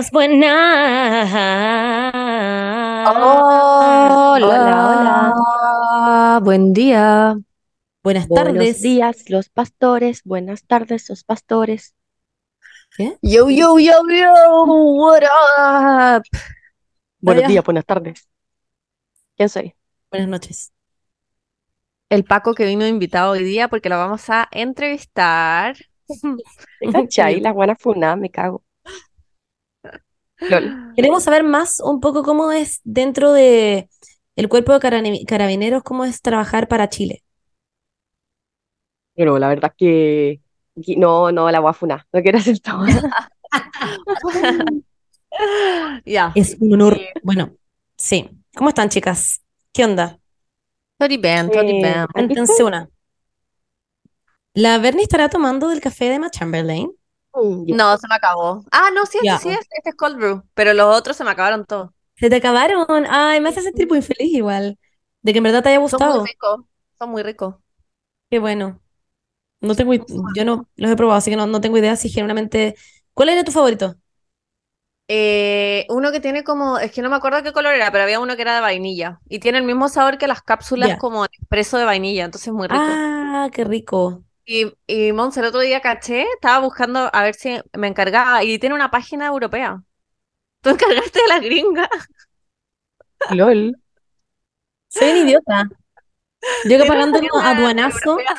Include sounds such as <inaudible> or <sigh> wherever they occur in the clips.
buenas, buenas. Hola, hola, hola. Buen día. Buenas Buenos tardes. días, los pastores. Buenas tardes, los pastores. ¿Qué? Yo, yo, yo, yo. What up? Buenos días, buenas tardes. ¿Quién soy? Buenas noches. el Paco que vino invitado hoy día porque lo vamos a entrevistar. <laughs> <laughs> ¿Te cachai? La buena funa, me cago. Lol. Queremos saber más un poco cómo es dentro de el cuerpo de carabineros, cómo es trabajar para Chile. Pero la verdad que que no, no, la voy a funar. No quiero hacer esto. <laughs> Ya. Es un honor. Sí. Bueno, sí. ¿Cómo están, chicas? ¿Qué onda? Tony Ben, Tony Eh, Ben. aquí Cuéntense una. ¿La Bernie estará tomando del café de Emma Chamberlain? Mm. No, se me acabó. Ah, no, sí, Ya. sí es, este es cold brew, pero los otros se me acabaron todos. ¿Se te acabaron? Ay, me hace sentir muy feliz igual. De que en verdad te haya Son gustado. muy ricos, son muy ricos. Qué bueno. No tengo, yo no los he probado, así que no, no tengo idea si genuinamente. ¿Cuál era tu favorito? Eh, uno que tiene como, es que no me acuerdo qué color era, pero había uno que era de vainilla y tiene el mismo sabor que las cápsulas como expreso de vainilla, entonces es muy rico. Ah, qué rico. Y, y Mons, el otro día caché, estaba buscando a ver si me encargaba y tiene una página europea. <laughs> Tú encargaste de la gringa. <laughs> Lol. Soy un idiota. Yo que pagando un aduanazo, europea.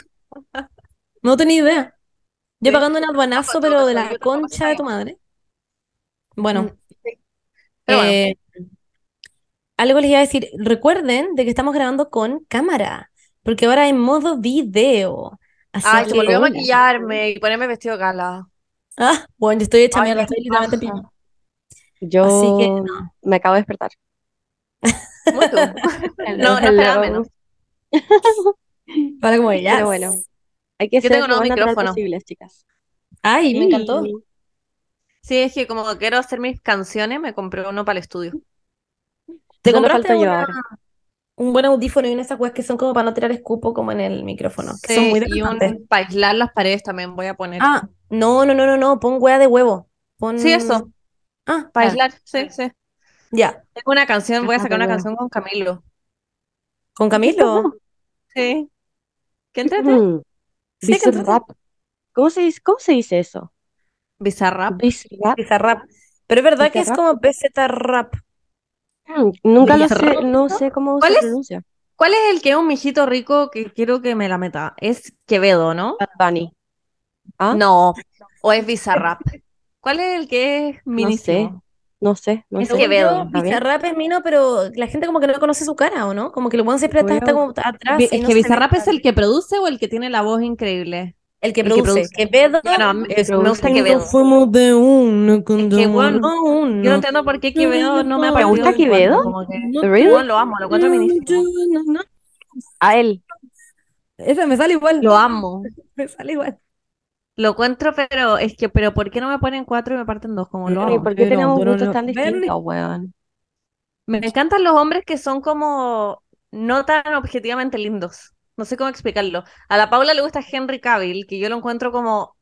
no tenía idea. Yo pagando un aduanazo, pero de la concha de tu madre. Bueno, Mm, sí. Pero bueno. eh, algo les iba a decir. Recuerden de que estamos grabando con cámara, porque ahora hay modo video. Así Ay, se olvidó hola. maquillarme y ponerme vestido gala. ah, bueno, yo estoy hecha Ay, mierda, estoy literalmente pijama. Yo que me acabo de despertar. Tú. <laughs> No, no esperaba menos. <laughs> Para como Pero ya. bueno, hay que Yo ser tengo lo más natural posibles, chicas. Ay, me encantó. Sí. Es que como quiero hacer mis canciones, me compré uno para el estudio. ¿Te Solo compraste una- ahora. Un buen audífono y una de esas weas que son como para no tirar escupo como en el micrófono, que son muy y un para aislar las paredes también voy a poner. Ah, no, no, no, no, no, pon wea de huevo. Pon... Sí, eso, Ah, para aislar, sí, sí. ya. Tengo una canción, voy a sacar una canción con Camilo. ¿Con Camilo? <laughs> Sí. ¿Qué entrete? Mm, Sí, Bizarrap. ¿Cómo se dice, cómo se dice eso? Bizarrap. Bizarrap. Bizarrap. Pero es verdad que es como BZ rap. Mm, Nunca lo sé, no sé cómo ¿Cuál se es? pronuncia. ¿Cuál es el que es un mijito rico que quiero que me la meta? Es Quevedo, ¿no? Bunny. ¿Ah? No, o es Bizarrap. ¿Cuál es el que es sé. minísimo? No sé, no Es sé. Quevedo. yo, A ver. Bizarrap es mino, pero la gente como que no conoce su cara, ¿o no? Como que el buen siempre está, como atrás Es no que Bizarrap es el que produce o el que tiene la voz increíble. El que el que produce. Quevedo Bueno, es me gusta Quevedo. fuimos de uno, cuando que, bueno, no uno. Yo no entiendo por qué Quevedo no me ha ¿Te gusta Quevedo? que- lo amo, lo encuentro minísimo. A él. Ese me sale igual. Lo amo. <laughs> Me sale igual. Lo encuentro, pero es que, pero ¿por qué no me ponen cuatro y me parten dos? Como lo amo. ¿por qué pero tenemos gustos lo- tan distintos, weón? Me encantan los hombres que son como no tan objetivamente lindos. No sé cómo explicarlo. A la Paula le gusta Henry Cavill, que yo lo encuentro como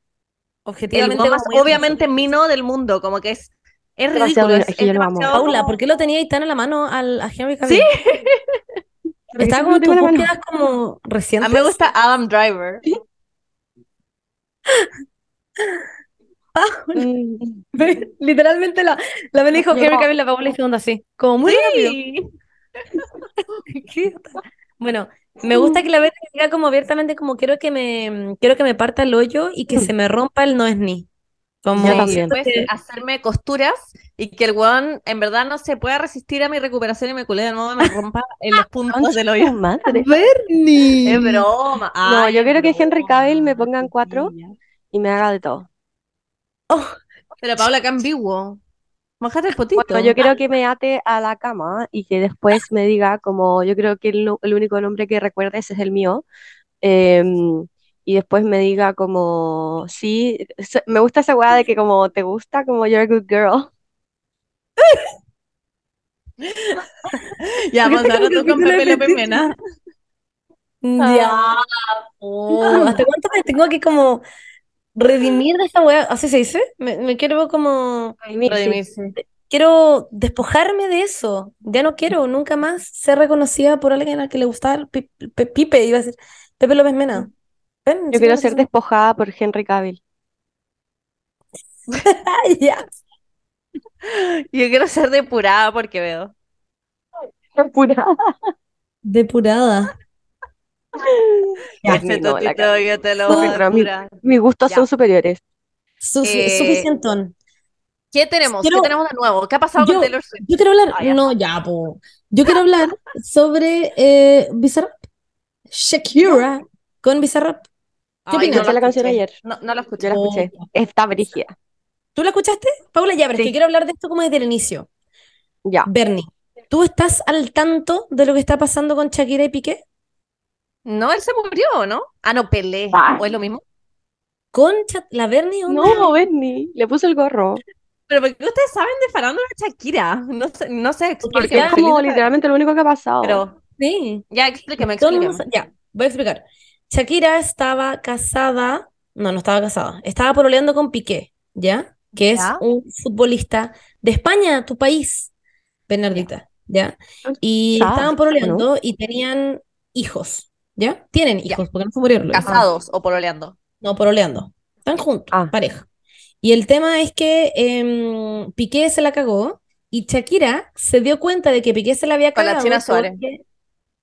Objetivamente, más obviamente mino del mundo, como que es, es Demasiado ridículo, es, es que yo lo amo. demasiado Paula, ¿por qué lo tenía ahí tan en la mano al, a Henry Cavill? Sí. <laughs> Estaba como tus búsquedas como A recientes. mí me gusta Adam Driver. Mm, Literalmente la, la me dijo No. Henry Cavill, la Paula y segunda así. Como muy. Sí. <laughs> Bueno, me gusta que la Betty diga como abiertamente como quiero que me quiero que me parta el hoyo y que se me rompa el no es ni. Como Sí, después que- hacerme costuras y que el weón en verdad no se pueda resistir a mi recuperación y me culé de nuevo y me rompa en los puntos del hoyo. madre. Bernie. Es broma. No, yo quiero que Henry Cavill me pongan cuatro y me haga de todo. Pero Paula, qué ambiguo. Mojate el potito. Bueno, yo quiero que me ate a la cama y que después me diga como yo creo que el, único nombre que recuerdes es el mío. em, y después me diga como, sí, me gusta esa weá de que como te gusta, como you're a good girl. <laughs> Ya, ¿Por qué vamos te ahora tú con Pepe López? Mena. Ya. Oh, <laughs> ¿hasta cuánto me tengo que como redimir de esta weá, así se dice. Me, me quiero como, Redimir, sí. Quiero despojarme de eso. Ya no quiero nunca más ser reconocida por alguien al que le gustaba el pi- pe- Pipe, iba a decir, Pepe López Mena. Ven, Yo quiero ser despojada por Henry Cavill. <laughs> Ya. Yo quiero ser depurada porque veo. Pura. Depurada. Ya, Ese Ese no, la totito yo te lo No, voy a pero a mí- depurar. Mis gustos Ya. son superiores. Su- Eh, suficientón. ¿Qué tenemos? Quiero- ¿Qué tenemos de nuevo? ¿Qué ha pasado Yo- con Taylor Swift? Yo quiero hablar, Ah, ya. no, ya, po. Yo quiero hablar sobre eh, Bizarrap. Shakira con Bizarrap. ¿Qué Ay, opinas? no la canción ayer. No, no la escuché. La escuché. Está brígida. ¿Tú la escuchaste, Paula? Ya, pero es que quiero hablar de esto como desde el inicio. Ya. Bernie, ¿tú estás al tanto de lo que está pasando con Shakira y Piqué? No, él se murió, ¿no? Ah, no, Pelé. Ah. ¿O es lo mismo? Concha, la Bernie, onda. No, Bernie, le puso el gorro. Pero porque ustedes saben de farándula Shakira. No sé, no sé, Porque Es como literalmente lo único que ha pasado. Pero, Sí. ya, explíqueme, explíqueme. Ya, voy a explicar. Shakira estaba casada, no, no estaba casada, estaba pololeando con Piqué, ¿ya? Que es un futbolista de España, tu país, Bernardita, ¿ya? Y estaban ¿o pololeando y tenían hijos, ¿ya? Tienen Ya. hijos, porque no se murieron los hijos. ¿Casados o pololeando? No, pololeando. Están juntos, Ah. pareja. Y el tema es que em, Piqué se la cagó y Shakira se dio cuenta de que Piqué se la había Con la cagado China Suárez. porque-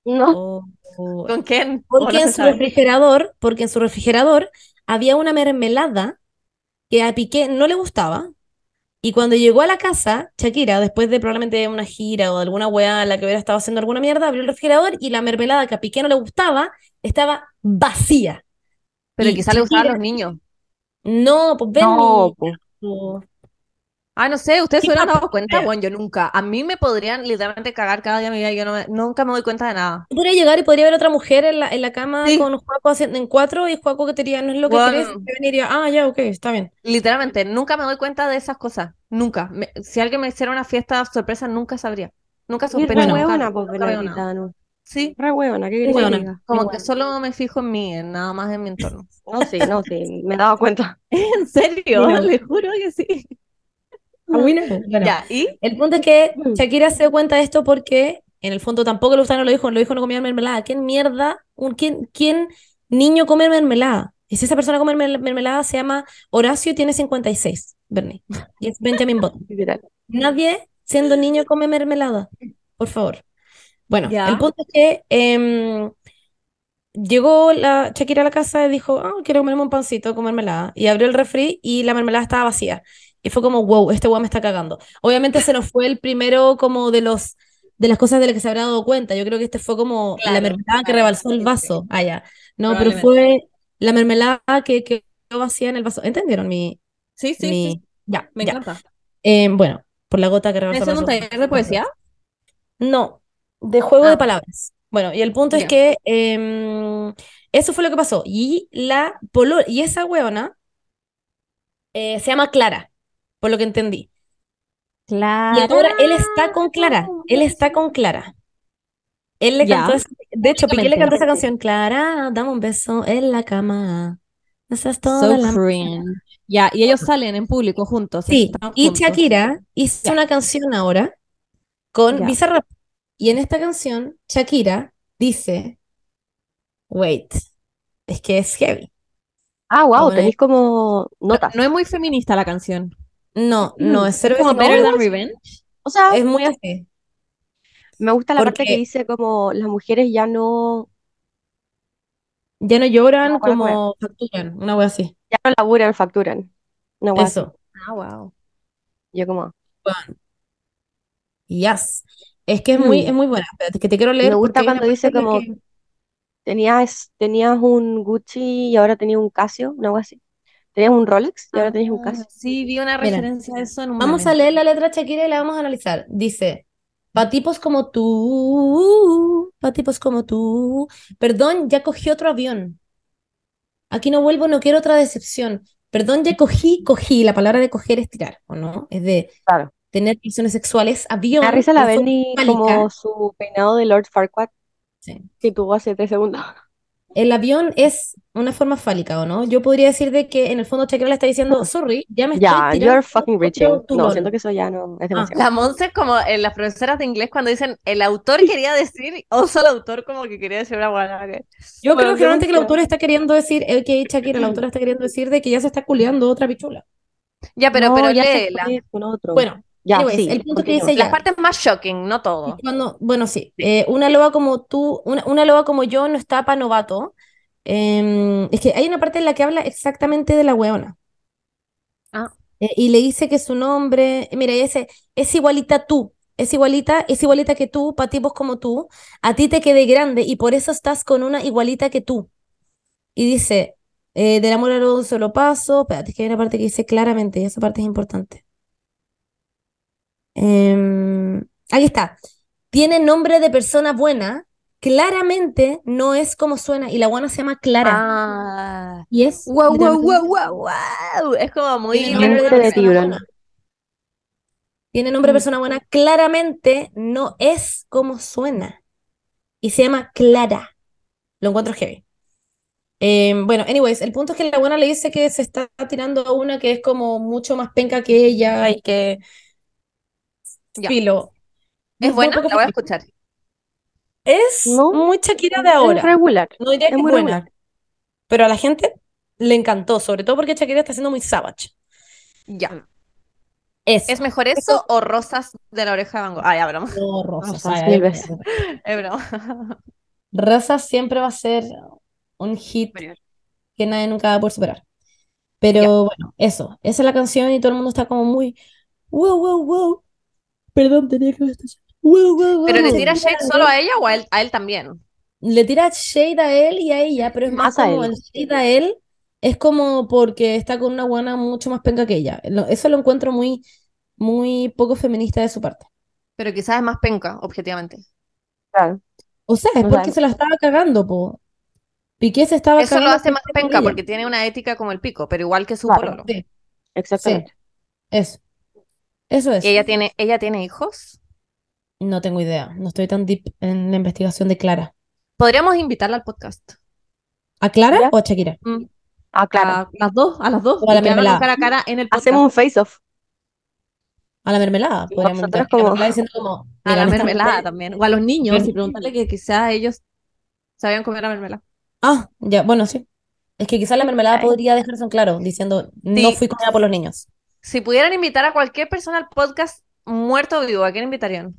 No. Oh, oh. ¿Con quién? ¿O Porque no en su sabe? refrigerador, porque en su refrigerador había una mermelada que a Piqué no le gustaba. Y cuando llegó a la casa, Shakira, después de probablemente una gira o de alguna weá en la que hubiera estado haciendo alguna mierda, abrió el refrigerador y la mermelada que a Piqué no le gustaba estaba vacía. Pero Y quizá le gustaban los niños. No, pues ven. No, po. Ah, no sé, ustedes se hubieran dado cuenta, bueno, yo nunca. A mí me podrían literalmente cagar cada día de mi vida yo no me- nunca me doy cuenta de nada. Podría llegar y podría haber otra mujer en la, en la cama Sí. con Juaco haciendo en cuatro y Juaco que te diría, no es lo que Bueno. querés, y veniría, ah, ya, ok, está bien. Literalmente, nunca me doy cuenta de esas cosas. Nunca. Me- si alguien me hiciera una fiesta sorpresa, nunca sabría. Nunca Y sospecho. re hueona, pues, no. Sí, Re hueona, ¿qué diga? como que solo me fijo en mí, en nada más en mi entorno. No, sí, no, sí, me he dado cuenta. <laughs> ¿En serio? Bueno. <laughs> Le juro que sí. Ah, bueno, bueno. Ya, ¿y? El punto es que Mm. Shakira se dio cuenta de esto porque en el fondo tampoco le gustaba, no lo dijo, lo dijo no comía mermelada. ¿Quién mierda? Un, ¿quién, quién niño come mermelada? Y si esa persona come mermel- mermelada se llama Horacio y tiene 56, Bernie. Y es Benjamin Button. <laughs> Nadie siendo niño come mermelada, por favor. Bueno, el punto es que em, llegó la Shakira a la casa y dijo, ah, quiero comerme un pancito con mermelada. Y abrió el refri y la mermelada estaba vacía. Y fue como, wow, este weón me está cagando. Obviamente se nos fue el primero como de los de las cosas de las que se habrá dado cuenta. Yo creo que este fue como la Claro, mermelada que rebalsó el vaso. Ah, ya. No, pero fue la mermelada que que quedó vacía en el vaso. ¿Entendieron mi, Sí, sí, mi... sí. Ya, Me ya. encanta. Eh, bueno, por la gota que rebalsó ¿Estás el haciendo un vaso. taller de poesía? No, de juego Ah. de palabras. Bueno, y el punto es que em, eso fue lo que pasó. Y la polo y esa huevona eh, se llama Clara, por lo que entendí. Claro. Y ahora él está con Clara. Él está con Clara. Él le cantó esa- de hecho, Piqué le cantó esa canción, Clara, dame un beso en la cama. Esa es toda So la. Ya, y ellos salen en público juntos. Sí, y juntos. Shakira hizo una canción ahora con Ya. Bizarrap. Y en esta canción, Shakira dice, wait, es que es heavy. Ah, wow, Bueno. tenéis como notas. No es muy feminista la canción. No, no, es cero como Better Than Revenge. O sea, es muy así. me gusta la parte que dice como las mujeres ya no, Ya no lloran No, ¿cuál es, como facturan, una wea así. ya no laburan, facturan. Una wea así. Eso. Ah, wow. Yo como, Yes. Es que es muy, Mm. es muy buena. Espérate, que te quiero leer Me gusta cuando dice como- que- tenías, tenías un Gucci y ahora tenías un Casio, una wea así. Tenías un Rolex y ahora tenías un Ah, Casio. sí, vi una Mira, referencia a eso en un Vamos a leer la letra Shakira y la vamos a analizar. Dice, pa' tipos como tú, pa' tipos como tú. Perdón, ya cogí otro avión. Aquí no vuelvo, no quiero otra decepción. Perdón, ya cogí, cogí. La palabra de coger es tirar, ¿o no? Es de Claro. tener relaciones sexuales. Avión. Da risa la fálica. como su peinado de Lord Farquaad Sí. que tuvo hace tres segundos. El avión es una forma fálica, ¿o no? Yo podría decir de que en el fondo Shakira le está diciendo, sorry, ya me Ya, estoy you're tirando fucking reaching. No, turrón". siento que eso ya no es demasiado. La Monse es como en las profesoras de inglés cuando dicen el autor <laughs> quería decir, o solo el autor como que quería decir una buena. Yo Bueno, creo generalmente que el autor está queriendo decir, el que Shakira, el autor <clears throat> está queriendo decir de que ya se está culeando otra pichula. Ya, pero, No, pero ya se léela. con otro. Bueno, ya, anyways, sí, el punto que dice Las partes más shocking, no todo. Cuando, bueno, sí, eh, una loba como tú, una, una loba como yo no está para novato. Em, es que hay una parte en la que habla exactamente de la weona. Ah. Eh, y le dice que su nombre, mira, y dice, es igualita tú, es igualita, es igualita que tú, para tipos como tú, a ti te quedé grande y por eso estás con una igualita que tú. Y dice, eh, del amor a un solo paso, espérate, es que hay una parte que dice claramente, y esa parte es importante. Em, aquí está. Tiene nombre de persona buena, claramente no es como suena, y la buena se llama Clara. Ah. Y es Wow, wow, wow, wow, wow. Es como muy... Tiene nombre de Mente de persona tiburón. buena. Tiene nombre de Mm. persona buena, claramente no es como suena. Y se llama Clara. Lo encuentro heavy. Em, bueno, anyways, el punto es que la buena le dice que se está tirando a una que es como mucho más penca que ella y que Ya. filo. Es buena, la voy a escuchar. Es No, muy Shakira de Es ahora. regular. No diría es que es muy buena, regular. pero a la gente le encantó, sobre todo porque Shakira está siendo muy savage. Ya. Eso. ¿Es mejor eso o Rosas de la oreja de Van Gogh? Ah, ya, broma. No, Rosas, Rosas, ay, mil ay, veces. <laughs> Es broma. Rosas siempre va a ser un hit Superior. que nadie nunca va a poder superar. Pero bueno, eso. Esa es la canción y todo el mundo está como muy wow, wow, wow. Perdón, tenía que ver esto. Wow, wow, ¿Pero le tira shade solo a ella o a él, a él también? Le tira shade a él y a ella, pero es más Más a como él. el shade a él es como porque está con una guana mucho más penca que ella. Lo- Eso lo encuentro muy, muy poco feminista de su parte. Pero quizás es más penca, objetivamente. Claro. O sea, es porque se la estaba cagando, po. Piqué se estaba Eso lo cagando hace más penca porque tiene una ética como el pico, pero igual que su Claro. pololo. Sí, Exactamente. eso. Eso es. ¿Y ella tiene, ella tiene hijos? No tengo idea. No estoy tan deep en la investigación de Clara. Podríamos invitarla al podcast. ¿A Clara ¿Ya? o a Shakira? Ah, claro. A las dos, a las dos. O a la mermelada. un cara a cara en el podcast. Hacemos un face-off. A la mermelada. Podríamos nosotros como- como, A la mermelada también. O a los niños Pero- y preguntarle que quizás ellos sabían comer la mermelada. Ah, ya, bueno, sí. Es que quizás la mermelada Ay. podría dejarse en claro, diciendo, no fui comida por los niños. Si pudieran invitar a cualquier persona al podcast, muerto o vivo, ¿a quién invitarían?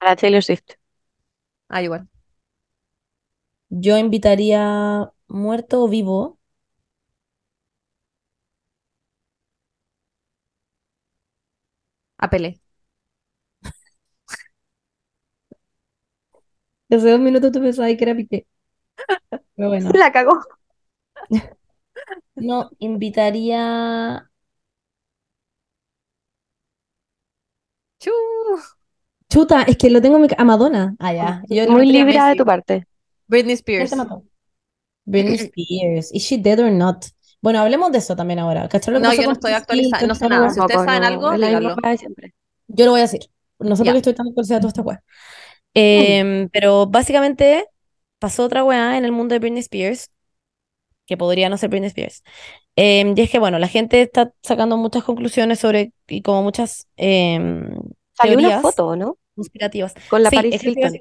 A la Taylor Swift. Ah, igual. Yo invitaría muerto o vivo. A Pelé. <laughs> Hace dos minutos tú pensabas que era Piqué. Pero bueno. <laughs> La cagó. <laughs> No, invitaría. Chu. Chuta, es que lo tengo en mi ca- a Madonna. Ah, ya. Yo Muy libra de tu parte. Britney ¿Quién Spears. Britney <clears throat> Spears. ¿Is she dead or not? Bueno, hablemos de eso también ahora. ¿Cacharon lo que No, yo no estoy actualizada, no sé nada. Si ustedes saben no, algo, díganlo. Yo lo voy a decir. No sé por qué estoy tan actualizada toda esta weá. Em, pero básicamente pasó otra weá en el mundo de Britney Spears, que podría no ser Britney Spears. Em, y es que, bueno, la gente está sacando muchas conclusiones sobre, y como muchas em, Salió una teorías foto, ¿no? conspirativas. Con la Sí, Paris Hilton.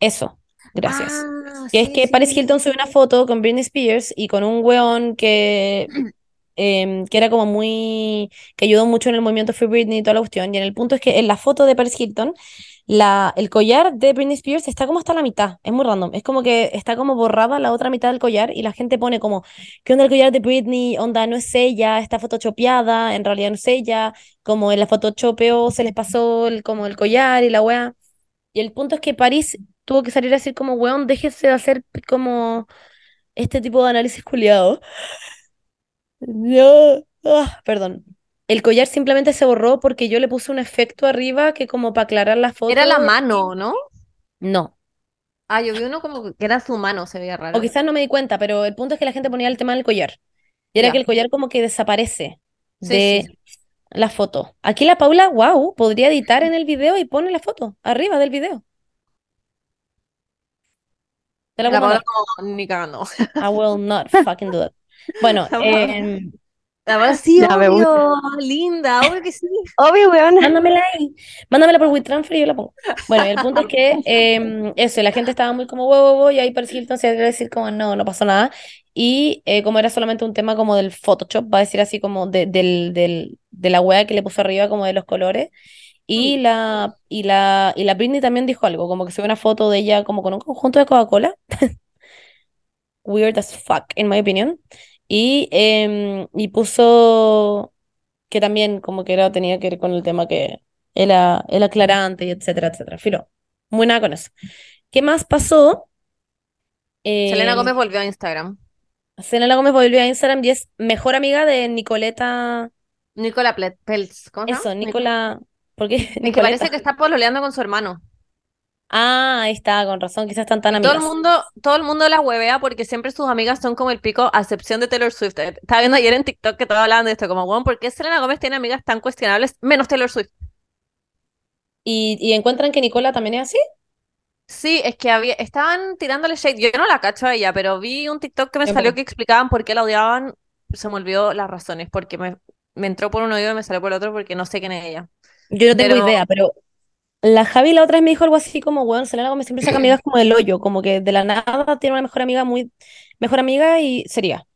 Eso, gracias. Ah, Que es que sí, Paris. Hilton subió una foto con Britney Spears y con un weón que, em, que era como muy, que ayudó mucho en el movimiento Free Britney y toda la cuestión. Y en el punto es que en la foto de Paris Hilton, la, el collar de Britney Spears está como hasta la mitad. Es muy random. Es como que está como borrada la otra mitad del collar y la gente pone como, ¿qué onda el collar de Britney? Onda, no es ella, está photoshopeada, en realidad no es ella. Como en la photoshopeo se les pasó el, como el collar y la weá. Y el punto es que Paris tuvo que salir a decir como, weón, déjese de hacer como este tipo de análisis culiado. <laughs> No, ah, perdón. El collar simplemente se borró porque yo le puse un efecto arriba que como para aclarar la foto. Era la mano, ¿no? No. Ah, yo vi uno como que era su mano, se veía raro. O quizás no me di cuenta, pero el punto es que la gente ponía el tema del collar. Y era Ya. que el collar como que desaparece Sí, de sí, sí. la foto. Aquí la Paula, wow, podría editar en el video y pone la foto arriba del video. Te la La mandar. como, ni cagando. I will not <laughs> fucking do that. Bueno, La Paola, sí, Ya obvio, linda, obvio que sí. <laughs> Obvio, weón. mándamela ahí. Mándamela por WeTransfer y yo la pongo. Bueno, el punto es que em, eso, la gente estaba muy como wow, wow, y ahí Paris Hilton se iba a decir como no, no pasó nada. Y eh, como era solamente un tema como del Photoshop, va a decir así como de, del, del, de la wea que le puso arriba como de los colores. Y la, y la, y la Britney también dijo algo, como que se ve una foto de ella como con un conjunto de Coca-Cola. <laughs> Weird as fuck, in my opinion. Y, em, y puso que también como que era, tenía que ver con el tema que era el aclarante y etcétera, etcétera. Filo, muy nada con eso. ¿Qué más pasó? Selena Eh, Gómez volvió a Instagram. Selena Gómez volvió a Instagram y es mejor amiga de Nicoleta. Nicola Peltz, ¿cómo? Eso, Nicola. ¿Por qué? Es que Nicoleta. parece que está pololeando con su hermano. Ah, ahí está, con razón, quizás están tan Todo el amigas. mundo, todo el mundo la huevea porque siempre sus amigas son como el pico, a excepción de Taylor Swift. Eh, Estaba viendo ayer en TikTok que todos hablaban de esto, como, bueno, ¿por qué Selena Gómez tiene amigas tan cuestionables menos Taylor Swift? ¿Y, y encuentran que Nicola también es así? Sí, es que había, estaban tirándole shade. Yo no la cacho a ella, pero vi un TikTok que me salió que explicaban por qué la odiaban. Se me olvidó las razones, porque me, me entró por un oído y me salió por el otro porque no sé quién es ella. Yo no tengo Pero- idea, pero la Javi la otra vez me dijo algo así como, weón, Selena Gómez siempre saca amigas como del hoyo, como que de la nada tiene una mejor amiga, muy mejor amiga y sería.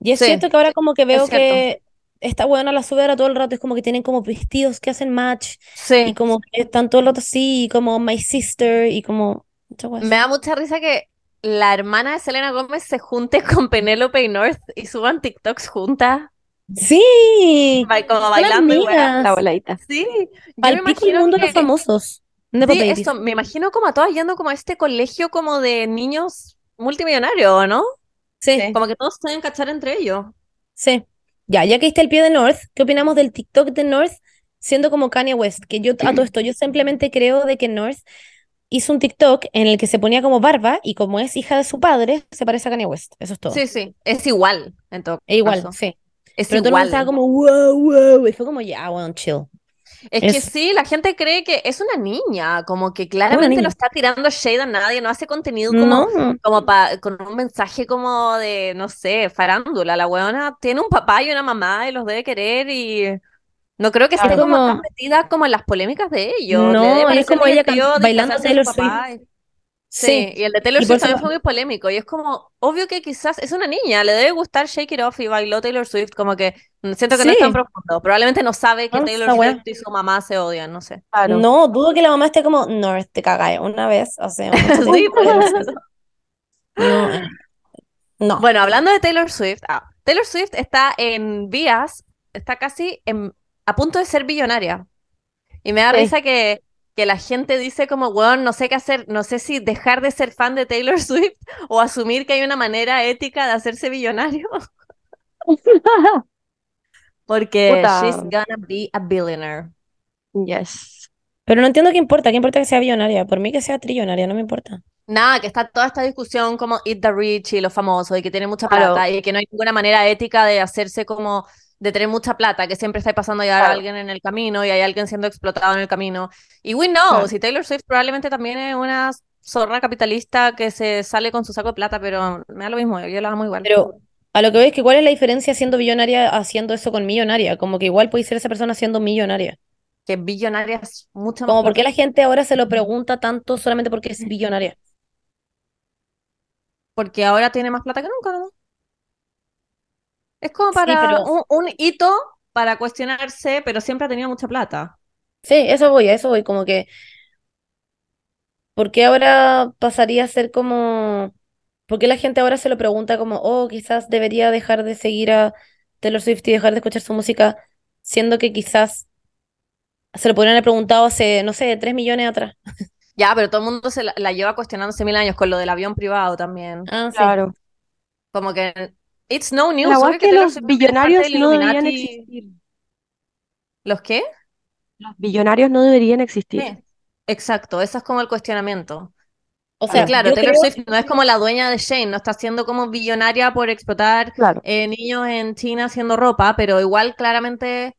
Y es Sí, cierto que ahora como que veo es que esta weona la sube ahora todo el rato, es como que tienen como vestidos que hacen match y Sí, como que están todo el rato así, y como my sister y como me da mucha risa que la hermana de Selena Gómez se junte <laughs> con Penélope y North y suban TikToks juntas, Sí, como bailando y. La voladita. Sí, yo Al me pico el imagino mundo de los que- famosos. Nepo Sí, babies. eso, me imagino como a todas yendo como a este colegio como de niños multimillonarios, ¿no? Sí, Como que todos se deben cachar entre ellos. sí. Ya, ya que está el pie de North, ¿qué opinamos del TikTok de North siendo como Kanye West? Que yo a todo esto, yo simplemente creo de que North hizo un TikTok en el que se ponía como barba y como es hija de su padre, se parece a Kanye West. Eso es todo. Sí, sí, es igual en todo E igual, caso. sí. Es Pero todo el estaba como, wow, wow. Y fue como, ya, weón, chill. Es que sí, la gente cree que es una niña, como que claramente no está tirando shade a nadie, no hace contenido como, No, como pa- con un mensaje como de, no sé, farándula. La weona tiene un papá y una mamá y los debe querer y no creo que esté Claro. como Como- tan metida como en las polémicas de ellos. No, es como ella bailando Taylor y- Sí, sí. y el de Taylor Swift también fue muy polémico. Y es como, obvio que quizás es una niña, le debe gustar Shake It Off y bailó Taylor Swift. Como que siento que no es tan profundo. Probablemente no sabe que No, Taylor. Swift y su mamá se odian, no sé. Claro. No, dudo que la mamá esté como, North, te cagáis una vez, o sea, <laughs> Sí. No, eh, no. Bueno, hablando de Taylor Swift, ah, Taylor Swift está en vías, está casi en- a punto de ser billonaria. Y me da Sí. risa que, que la gente dice como, weón, no sé qué hacer, no sé si dejar de ser fan de Taylor <laughs> Swift o asumir que hay una manera ética de hacerse billonario. <laughs> Porque Puta. she's gonna be a billionaire. Yes. Pero no entiendo qué importa, qué importa que sea billonaria, por mí que sea trillonaria, no me importa. Nada, que está toda esta discusión como Eat the Rich y los famosos y que tiene mucha Claro. plata y que no hay ninguna manera ética de hacerse como de tener mucha plata, que siempre está pasando a llevar a alguien en el camino y hay alguien siendo explotado en el camino. Y we know, Claro. si Taylor Swift probablemente también es una zorra capitalista que se sale con su saco de plata, pero me da lo mismo, yo la amo igual. Pero a lo que voy es que cuál es la diferencia siendo billonaria haciendo eso con millonaria, como que igual puede ser esa persona siendo millonaria. que billonaria es mucho más Como por qué la gente ahora se lo pregunta tanto solamente porque es <laughs> billonaria. Porque ahora tiene más plata que nunca, ¿no? Es como Sí, para pero- un, un hito para cuestionarse, pero siempre ha tenido mucha plata. Sí, eso voy, a eso voy, como que ¿por qué ahora pasaría a ser como ¿por qué la gente ahora se lo pregunta como, oh, quizás debería dejar de seguir a Taylor Swift y dejar de escuchar su música, siendo que quizás se lo podrían haber preguntado hace, no sé, tres millones atrás? Ya, pero todo el mundo se la, la lleva cuestionándose mil años con lo del avión privado también. Ah, sí. Claro. Como que it's no news. La es que los billonarios no deberían existir. ¿Los qué? Los billonarios no deberían existir. Sí. Exacto, ese es como el cuestionamiento. O sea, claro, Taylor creo- Swift no es como la dueña de Shane, no está siendo como billonaria por explotar Claro. eh, niños en China haciendo ropa, pero igual claramente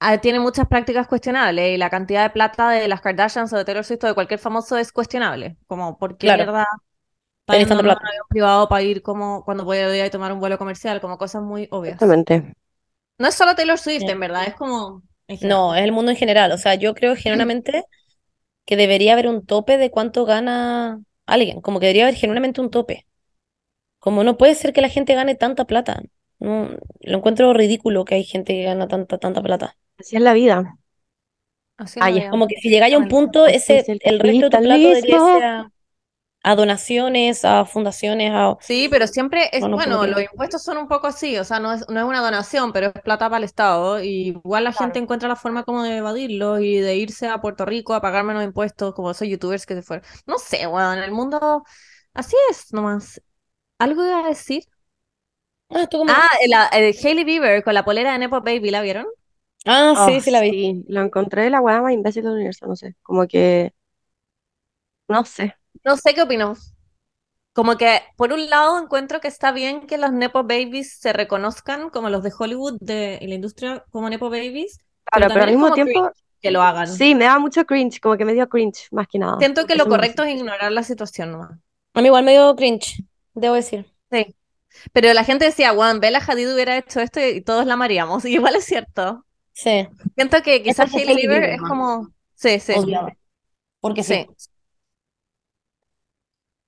ah, tiene muchas prácticas cuestionables y la cantidad de plata de las Kardashians o de Taylor Swift o de cualquier famoso es cuestionable. Como, ¿por qué Claro. mierda Tenés pagando tanta un plata. avión privado para ir como cuando podía tomar un vuelo comercial, como cosas muy obvias. Exactamente. No es solo Taylor Swift, Sí. en verdad, es como. No, es el mundo en general. O sea, yo creo genuinamente que debería haber un tope de cuánto gana alguien. Como que debería haber genuinamente un tope. Como no puede ser que la gente gane tanta plata. No, lo encuentro ridículo que hay gente que gana tanta, tanta plata. Así es la vida. Así lo ya. veo. Como que si llegáis a un punto, ese, es el el resto de tu plato debería a, a donaciones, a fundaciones, a... Sí, pero siempre es, No, no bueno, los impuestos son un poco así, o sea, no es, no es una donación, pero es plata para el Estado, y igual la gente encuentra la forma como de evadirlo y de irse a Puerto Rico a pagar menos impuestos, como esos youtubers que se fueron. No sé, weón, el mundo así es nomás. ¿Algo iba a decir? Ah, como... Ah, la, eh, Hailey Bieber con la polera de Nepo Baby, ¿la vieron? Ah, sí, Oh, sí la vi. sí, lo encontré la weá más imbécil del universo, no sé. Como que. No sé. No sé qué opino. Como que, por un lado, encuentro que está bien que los Nepo Babies se reconozcan como los de Hollywood de, y la industria como Nepo Babies, pero Claro, pero al también es mismo tiempo. que lo hagan. Sí, me da mucho cringe, como que me dio cringe, más que nada. Siento que lo Eso me correcto es ignorar la situación nomás. A mí igual me dio cringe, debo decir. Sí. Pero la gente decía, Juan, Bella Hadid hubiera hecho esto y todos la amaríamos. <laughs> Y igual es cierto. Sí, Siento que quizás Hailey es ¿no? como... Sí, sí, odiaba. Porque sí. sí.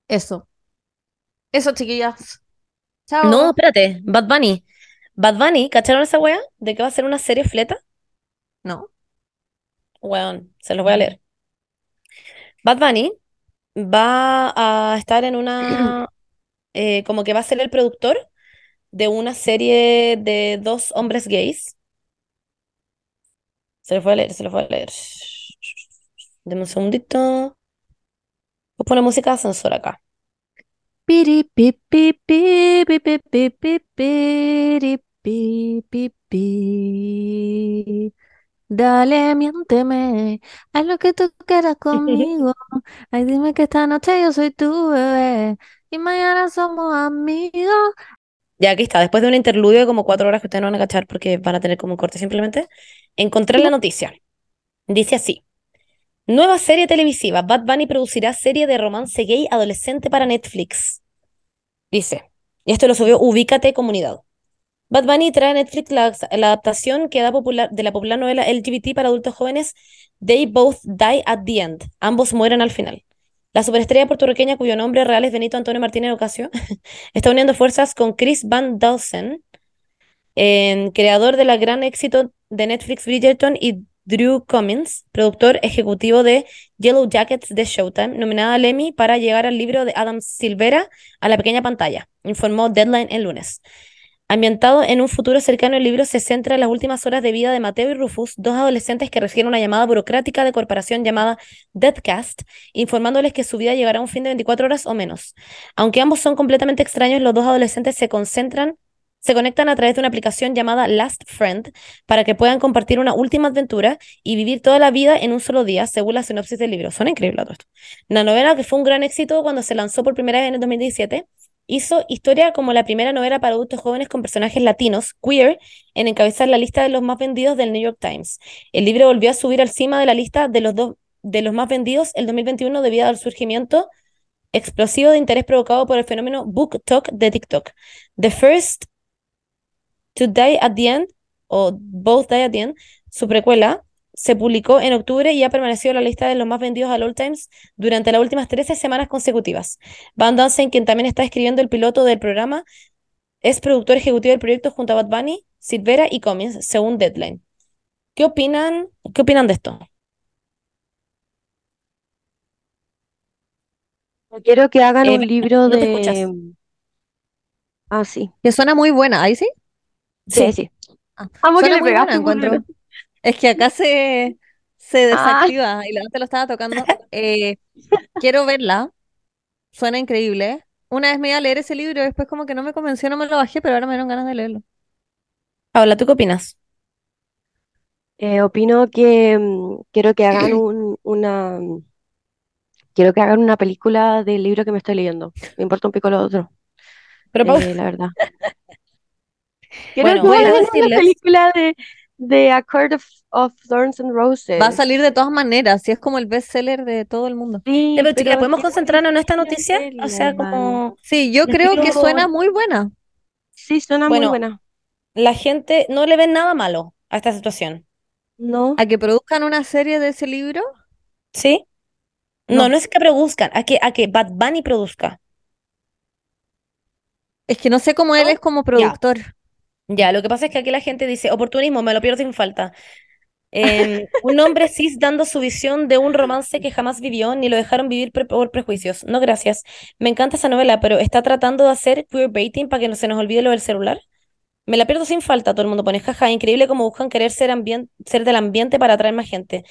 Eso. Eso, chiquillas. Chao. No, espérate, Bad Bunny. Bad Bunny, ¿cacharon esa wea? ¿De que va a ser una serie fleta? No. Weón, se los voy a leer. Bad Bunny va a estar en una, <clears throat> eh, como que va a ser el productor de una serie de dos hombres gays. Se los voy a leer, se los voy a leer. Deme un segundito. Vos pone música de ascensor acá. Dale, miénteme, haz lo que tú quieras <laughs> conmigo. Ay, dime que esta noche yo soy tu bebé y mañana somos amigos. Ya aquí está, después de un interludio de como cuatro horas que ustedes no van a cachar porque van a tener como un corte simplemente, encontré la noticia. Dice así. Nueva serie televisiva. Bad Bunny producirá serie de romance gay adolescente para Netflix. Dice. Y esto lo subió Ubícate Comunidad. Bad Bunny trae a Netflix la, adaptación que da popular, de la popular novela LGBT para adultos jóvenes They Both Die at the End. Ambos mueren al final. La superestrella puertorriqueña, cuyo nombre real es Benito Antonio Martínez Ocasio, <laughs> está uniendo fuerzas con Chris Van Dawson, en- creador de la gran éxito de Netflix Bridgerton, y Drew Cummins, productor ejecutivo de Yellow Jackets de Showtime, nominada al Emmy para llegar al libro de Adam Silvera a la pequeña pantalla, informó Deadline el lunes. Ambientado en un futuro cercano, el libro se centra en las últimas horas de vida de Mateo y Rufus, dos adolescentes que reciben una llamada burocrática de corporación llamada Deadcast, informándoles que su vida llegará a un fin de 24 horas o menos. Aunque ambos son completamente extraños, los dos adolescentes se concentran, se conectan a través de una aplicación llamada Last Friend para que puedan compartir una última aventura y vivir toda la vida en un solo día, según la sinopsis del libro. Suena increíble todo esto. La novela, que fue un gran éxito cuando se lanzó por primera vez en el 2017, hizo historia como la primera novela para adultos jóvenes con personajes latinos, queer, en encabezar la lista de los más vendidos del New York Times. El libro volvió a subir al cima de la lista de los, dos de los más vendidos el 2021 debido al surgimiento explosivo de interés provocado por el fenómeno Book Talk de TikTok. The First to Die at the End, o Both Die at the End, su precuela, se publicó en octubre y ha permanecido en la lista de los más vendidos al All Times durante las últimas 13 semanas consecutivas. Van Dansen, quien también está escribiendo el piloto del programa, es productor ejecutivo del proyecto junto a Bad Bunny, Silvera y Cummins, según Deadline. ¿Qué opinan, qué opinan de esto? Quiero que hagan Eh, un libro no te de. escuchas. Ah, sí. Que suena muy buena, ¿ahí sí? Sí, sí. Ah, Amo que le pegaste un encuentro. Es que acá se, se Ah. desactiva y la otra lo estaba tocando. Eh, quiero verla. Suena increíble. Una vez me iba a leer ese libro y después como que no me convenció, no me lo bajé, pero ahora me dieron ganas de leerlo. Paula, ¿tú qué opinas? Eh, opino que mm, quiero que hagan un, una. mm, Quiero que hagan una película del libro que me estoy leyendo. Me importa un pico lo otro, Pero eh, la verdad. <laughs> Quiero Bueno, hagan una película de, de A Court of, of Thorns and Roses. Va a salir de todas maneras, y es como el bestseller de todo el mundo. Sí, pero, ¿podemos concentrarnos en esta noticia? O sea, como Sí, yo creo que suena muy buena. Sí, suena muy Bueno. buena. la gente no le ve nada malo a esta situación, ¿No? A que produzcan una serie de ese libro. ¿sí? No, No. no es que produzcan, a que, a que Bad Bunny produzca. Es que no sé cómo él es como productor. Ya, lo que pasa es que aquí la gente dice, oportunismo, me lo pierdo sin falta. Em, un hombre cis dando su visión de un romance que jamás vivió ni lo dejaron vivir por prejuicios. No, gracias. Me encanta esa novela, pero está tratando de hacer queerbaiting para que no se nos olvide lo del celular. Me la pierdo sin falta, todo el mundo pone jaja, increíble cómo buscan querer ser, ser del ambiente para atraer más gente.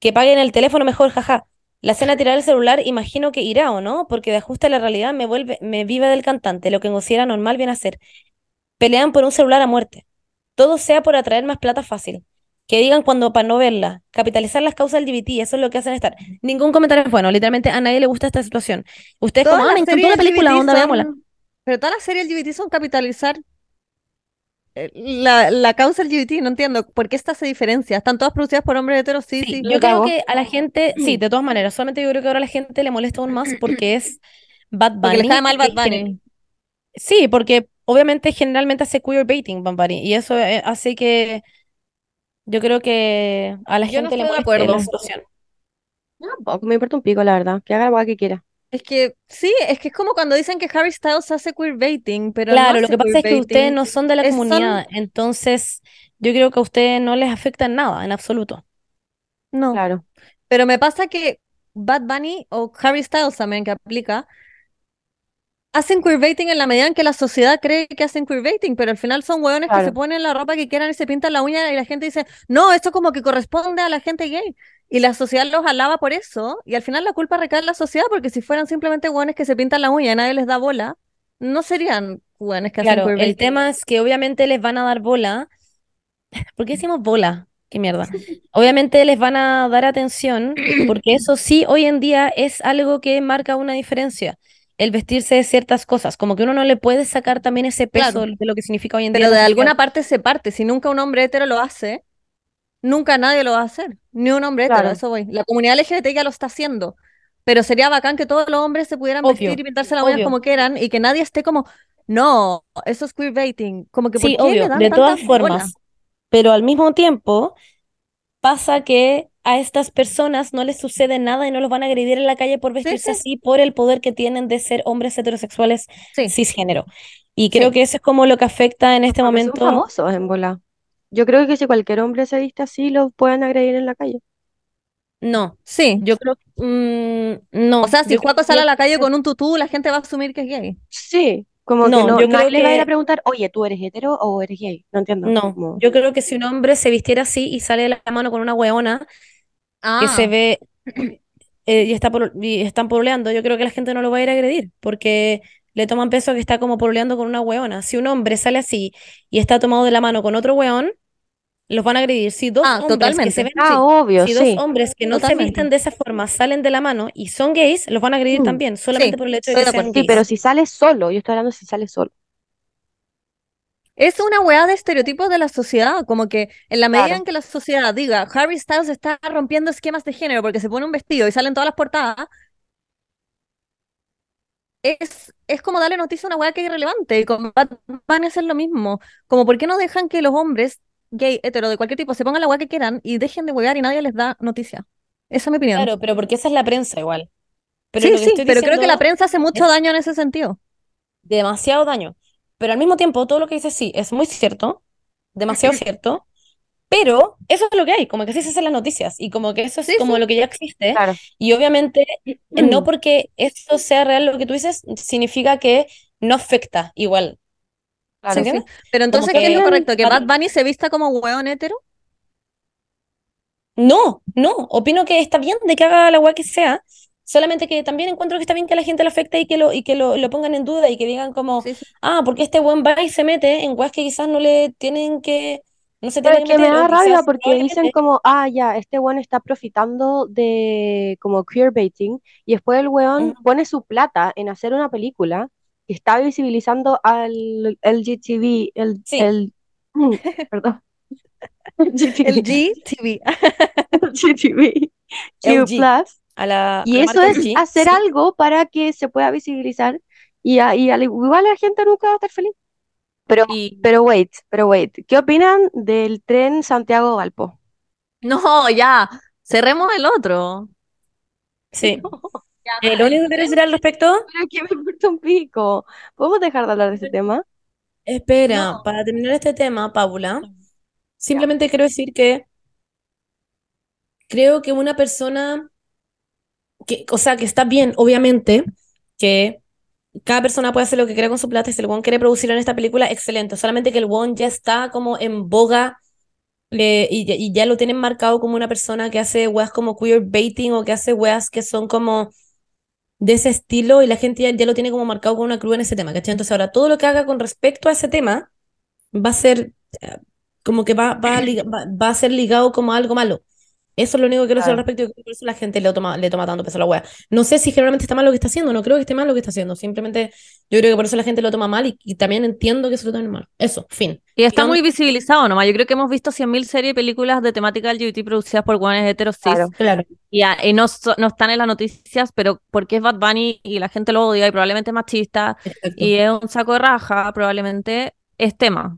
Que paguen el teléfono mejor, jaja. La escena tirar el celular, imagino que irá o no, porque de ajuste a la realidad me vuelve, me vive del cantante, lo que considera normal viene a ser. Pelean por un celular a muerte. Todo sea por atraer más plata fácil. Que digan cuando para no verla. Capitalizar las causas LGBT, eso es lo que hacen estar. Ningún comentario es bueno, literalmente a nadie le gusta esta situación. Ustedes Todas como, ah, me encantó la película, LGBT onda, son- veámosla. Pero todas las series LGBT son capitalizar eh, la, la causa LGBT, no entiendo. ¿Por qué esta se diferencia? ¿Están todas producidas por hombres heteros? Sí, Sí, sí. yo creo que a la gente, sí, de todas maneras, solamente yo creo que ahora a la gente le molesta aún más porque es <clears throat> Bad Porque les Bunny. cae mal Bad Bunny. Sí, porque obviamente generalmente hace queerbaiting Bad Bunny y eso eh, hace que yo creo que a la Yo no gente le moleste la acuerdo. situación. No, tampoco me importa un pico, la verdad. Que haga la weá que quiera. Es que sí, es que es como cuando dicen que Harry Styles hace queerbaiting, pero no Claro, lo que pasa es que ustedes no son de la Es- son- comunidad, entonces yo creo que a ustedes no les afecta en nada, en absoluto. No. Claro. Pero me pasa que Bad Bunny o Harry Styles también que aplica, hacen queerbaiting en la medida en que la sociedad cree que hacen queerbaiting, pero al final son hueones que se ponen la ropa que quieran y se pintan la uña y la gente dice, no, esto como que corresponde a la gente gay. Y la sociedad los alaba por eso, y al final la culpa recae en la sociedad, porque si fueran simplemente hueones que se pintan la uña y nadie les da bola, no serían hueones que hacen Claro, el queerbaiting. tema es que obviamente les van a dar bola. <laughs> ¿Por qué decimos bola? Qué mierda. Obviamente les van a dar atención, porque eso sí, hoy en día es algo que marca una diferencia. El vestirse de ciertas cosas, como que uno no le puede sacar también ese peso Claro. de lo que significa hoy en día Pero de alguna parte se parte. Si nunca un hombre hetero lo hace, nunca nadie lo va a hacer. Ni un hombre hetero, Claro. eso voy. La comunidad LGBT ya lo está haciendo. Pero sería bacán que todos los hombres se pudieran Obvio, vestir y pintarse las uñas como quieran y que nadie esté como, no, eso es queerbaiting. Como que, ¿por Sí, qué le obvio, dan de todas bolas? formas. Pero al mismo tiempo pasa que a estas personas no les sucede nada y no los van a agredir en la calle por vestirse sí. así, por el poder que tienen de ser hombres heterosexuales Sí. cisgénero. Y creo que eso es como lo que afecta en este Porque son momento. famosos en bola. Yo creo que si cualquier hombre se viste así, lo pueden agredir en la calle. No, Sí. yo creo mm, no. O sea, si Juaco que- sale a la calle con un tutú, la gente va a asumir que es gay. Sí, como No, que no, yo creo le va a ir que- a preguntar, oye, ¿tú eres hetero o eres gay? No entiendo. No, yo creo que si un hombre se vistiera así y sale de la mano con una weona que se Ah, ve <clears throat> eh, y está polo- y están pololeando, yo creo que la gente no lo va a ir a agredir porque le toman peso que está como pololeando con una weona. Si un hombre sale así y está tomado de la mano con otro weón, los van a agredir. Si dos Ah, hombres que se ven Ah, obvio, si sí. dos hombres que no se visten de esa forma salen de la mano y son gays, los van a agredir Mm, también, solamente sí, por el hecho de que sean. Sí, gays. pero si sale solo, yo estoy hablando si sale solo. Es una weá de estereotipos de la sociedad, como que en la medida Claro. en que la sociedad diga Harry Styles está rompiendo esquemas de género porque se pone un vestido y salen todas las portadas, es, es como darle noticia a una weá que es irrelevante. Y con Bunny hacer lo mismo. Como, ¿por qué no dejan que los hombres gay, hetero, de cualquier tipo, se pongan la weá que quieran y dejen de wear y nadie les da noticia? Esa es mi opinión. Claro, pero porque esa es la prensa igual. Pero sí, sí, pero creo que la prensa hace mucho es- daño en ese sentido. demasiado daño. Pero al mismo tiempo, todo lo que dices sí, es muy cierto, demasiado <laughs> cierto, pero eso es lo que hay, como que así se hacen las noticias y como que eso es Sí, como sí. lo que ya existe. Claro. Y obviamente, <clears throat> no porque esto sea real lo que tú dices, significa que no afecta igual. Claro, ¿Se entiende? Pero entonces, ¿qué es lo correcto? ¿Que Bad- Bunny se vista como weón hetero? No, no, opino que está bien de que haga la weá que sea, solamente que también encuentro que está bien que a la gente le afecte y que lo, y que lo, lo pongan en duda y que digan como, Sí, sí. ah, porque este buen va y se mete en weas que quizás no le tienen que, no se Pero tienen es que me da rabia porque dicen como, ah, ya, este weón está profitando de como queerbaiting y después el weón pone su plata en hacer una película que está visibilizando al LGTB, el, Sí. el, <laughs> perdón, El GTV. GTV. <laughs> Q LG. Plus. A la, Y a la eso es hacer sí. algo para que se pueda visibilizar y, a- y al igual la gente nunca va a estar feliz. Pero, Y pero wait, pero wait, ¿qué opinan del tren Santiago-Valpo? no, ya, cerremos el otro. Sí. <laughs> Eh, lo único que quiero decir al <laughs> respecto, Pero que me importa un pico. ¿Podemos dejar de hablar de ese tema? espera, No. para terminar este tema, Paula, simplemente quiero decir que creo que una persona que, o sea, que está bien, obviamente, que cada persona puede hacer lo que quiera con su plata y si el Won quiere producirlo en esta película, excelente. Solamente que el Won ya está como en boga le- y, ya- lo tienen marcado como una persona que hace weas como queerbaiting o que hace weas que son como de ese estilo y la gente ya, lo tiene como marcado con una cruz en ese tema, ¿cachai? Entonces ahora todo lo que haga con respecto a ese tema va a ser eh, como que va, va, a va, a ser ligado como algo malo. Eso es lo único que quiero decir al respecto y por eso la gente le toma, le toma tanto peso a la wea. No sé si generalmente está mal lo que está haciendo, no creo que esté mal lo que está haciendo, simplemente yo creo que por eso la gente lo toma mal y, y también entiendo que se lo tomen mal. Eso, fin. Y está ¿Qué muy visibilizado nomás. Yo creo que hemos visto 100.000 series y películas de temática LGBT producidas por guanes heteros. Claro. Claro. Y, a- y no, no están en las noticias, pero porque es Bad Bunny y la gente lo odia y probablemente es machista Exacto. y es un saco de raja, probablemente es tema.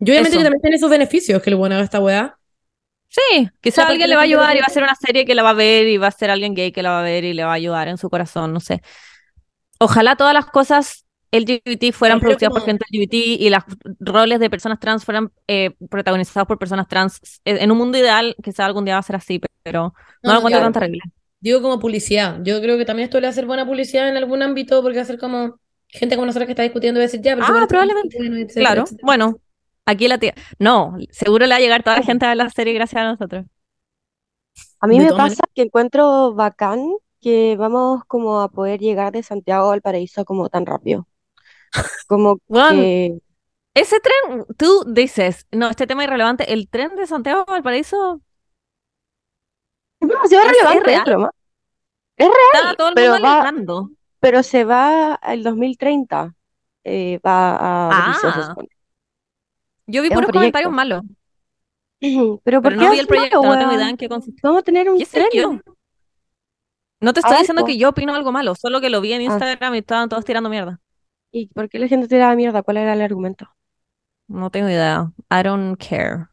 Y obviamente Eso. que también tiene sus beneficios que el bueno haga esta weá. Sí, quizá alguien le va a ayudar y va a ser una serie que la va a ver y va a ser alguien gay que la va a ver y le va a ayudar en su corazón, no sé. Ojalá todas las cosas LGBT fueran Pero producidas por como- gente LGBT y los roles de personas trans fueran eh, protagonizados por personas trans. Eh, En un mundo ideal, quizá algún día va a ser así, pero no, No, lo encuentro claro. tan terrible. Digo como publicidad. Yo creo que también esto le va a hacer buena publicidad en algún ámbito porque va a ser como gente como nosotros que está discutiendo y va a decir, ya, pero Ah, probablemente. bueno, etcétera, Claro, etcétera. bueno, aquí la tía. No, seguro le va a llegar toda la gente a ver la serie gracias a nosotros. A mí me pasa que encuentro bacán que vamos como a poder llegar de Santiago al paraíso como tan rápido. Como <laughs> que ese tren, tú dices, no, este tema es irrelevante. El tren de Santiago al Paraíso es demasiado es, es relevante, es real. Es Está real, todo el pero mundo va, pero se va el 2030. eh, va a Ah, supone. Yo vi Es un puros comentarios malos, <clears throat> Pero ¿por pero qué no vi el proyecto, malo, no tengo idea en qué consiste. Vamos a tener un tren No te estoy diciendo que yo opino algo malo, solo que lo vi en Ah, Instagram y estaban todos tirando mierda. ¿y por qué la gente te da mierda? ¿Cuál era el argumento? No tengo idea. I don't care.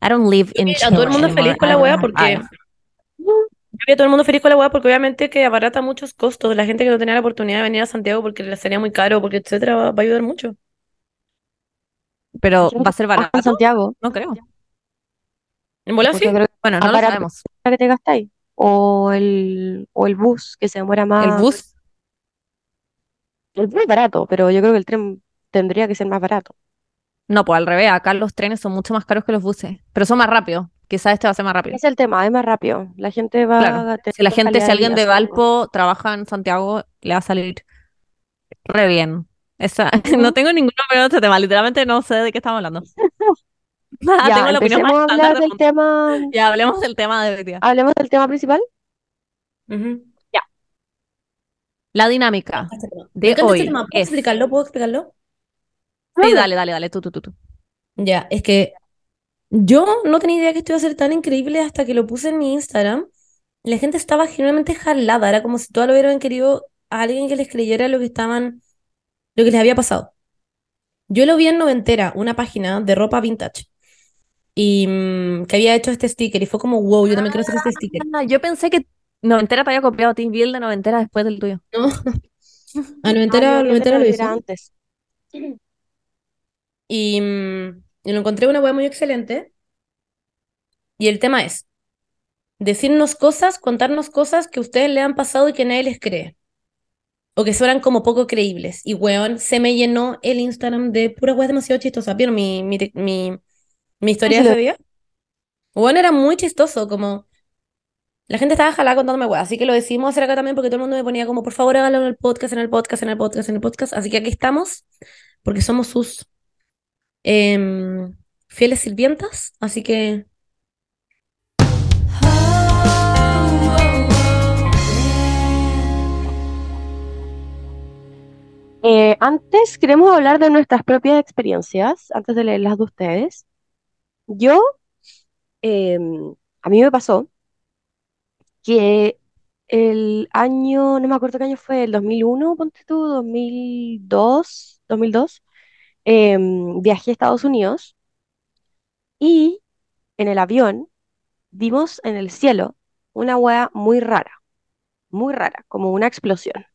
I don't live in a todo el Chile mundo anymore. feliz con I la have porque yo vi a todo el mundo feliz con la weá porque obviamente que abarata muchos costos. La gente que no tenía la oportunidad de venir a Santiago porque le sería muy caro, porque etcétera, va, va a ayudar mucho. Pero ¿va a ser trabajo en barato? Santiago, No creo. En bola sí. creo que Bueno, no lo barato sabemos. la que te gastáis. O el, o el bus, que se demora El más. bus, El bus es barato, pero yo creo que el tren tendría que ser más barato. no, pues al revés. Acá los trenes son mucho más caros que los buses, pero son más rápidos. Quizás este va a ser más rápido. Es el tema, es más rápido. La gente va Claro. a tener Si la gente, si de alguien de supongo. Valpo trabaja en Santiago, le va a salir re bien. Esa, <laughs> no tengo ninguna opinión de este tema. Literalmente no sé de qué estamos hablando. <laughs> Ya, Tengo la opinión más hablar del tema. Ya hablemos del tema de hoy día. Hablemos del tema principal. Ujú. La dinámica Me de este hoy tema. ¿Puedo es. explicarlo? ¿Puedo explicarlo? Sí, dale, dale, dale, tú, tú, tú, tú. Ya, es que yo no tenía idea que esto iba a ser tan increíble hasta que lo puse en mi Instagram. La gente estaba genuinamente jalada, era como si todos lo hubieran querido a alguien que les creyera lo que estaban, lo que les había pasado. Yo lo vi en Noventera, una página de ropa vintage, y mm, que había hecho este sticker, y fue como, wow, yo también quiero hacer este sticker. Ah, yo pensé que Noventera te había copiado vi el de Noventera después del tuyo. ¿No? <laughs> A Ah, Noventera, de Noventera lo hizo. antes. Y, mm, y lo encontré una web muy excelente. Y el tema es decirnos cosas, contarnos cosas que a ustedes le han pasado y que nadie les cree. O que suenan como poco creíbles. Y weón, se me llenó el Instagram de puras weas demasiado chistosas. ¿Vieron mi, mi, mi, mi historia de ese día? Weón, era muy chistoso, como la gente estaba jalada contándome weas. Así que lo decidimos hacer acá también porque todo el mundo me ponía como, por favor, hágalo en el podcast, en el podcast, en el podcast, en el podcast. Así que aquí estamos, porque somos sus em, fieles sirvientas. Así que Eh, antes queremos hablar de nuestras propias experiencias, antes de leer las de ustedes. yo, em, a mí me pasó que el año, no me acuerdo qué año fue, el 2001, ponte tú, 2002, 2002, em, viajé a Estados Unidos y en el avión vimos en el cielo una hueá muy rara, muy rara, como una explosión.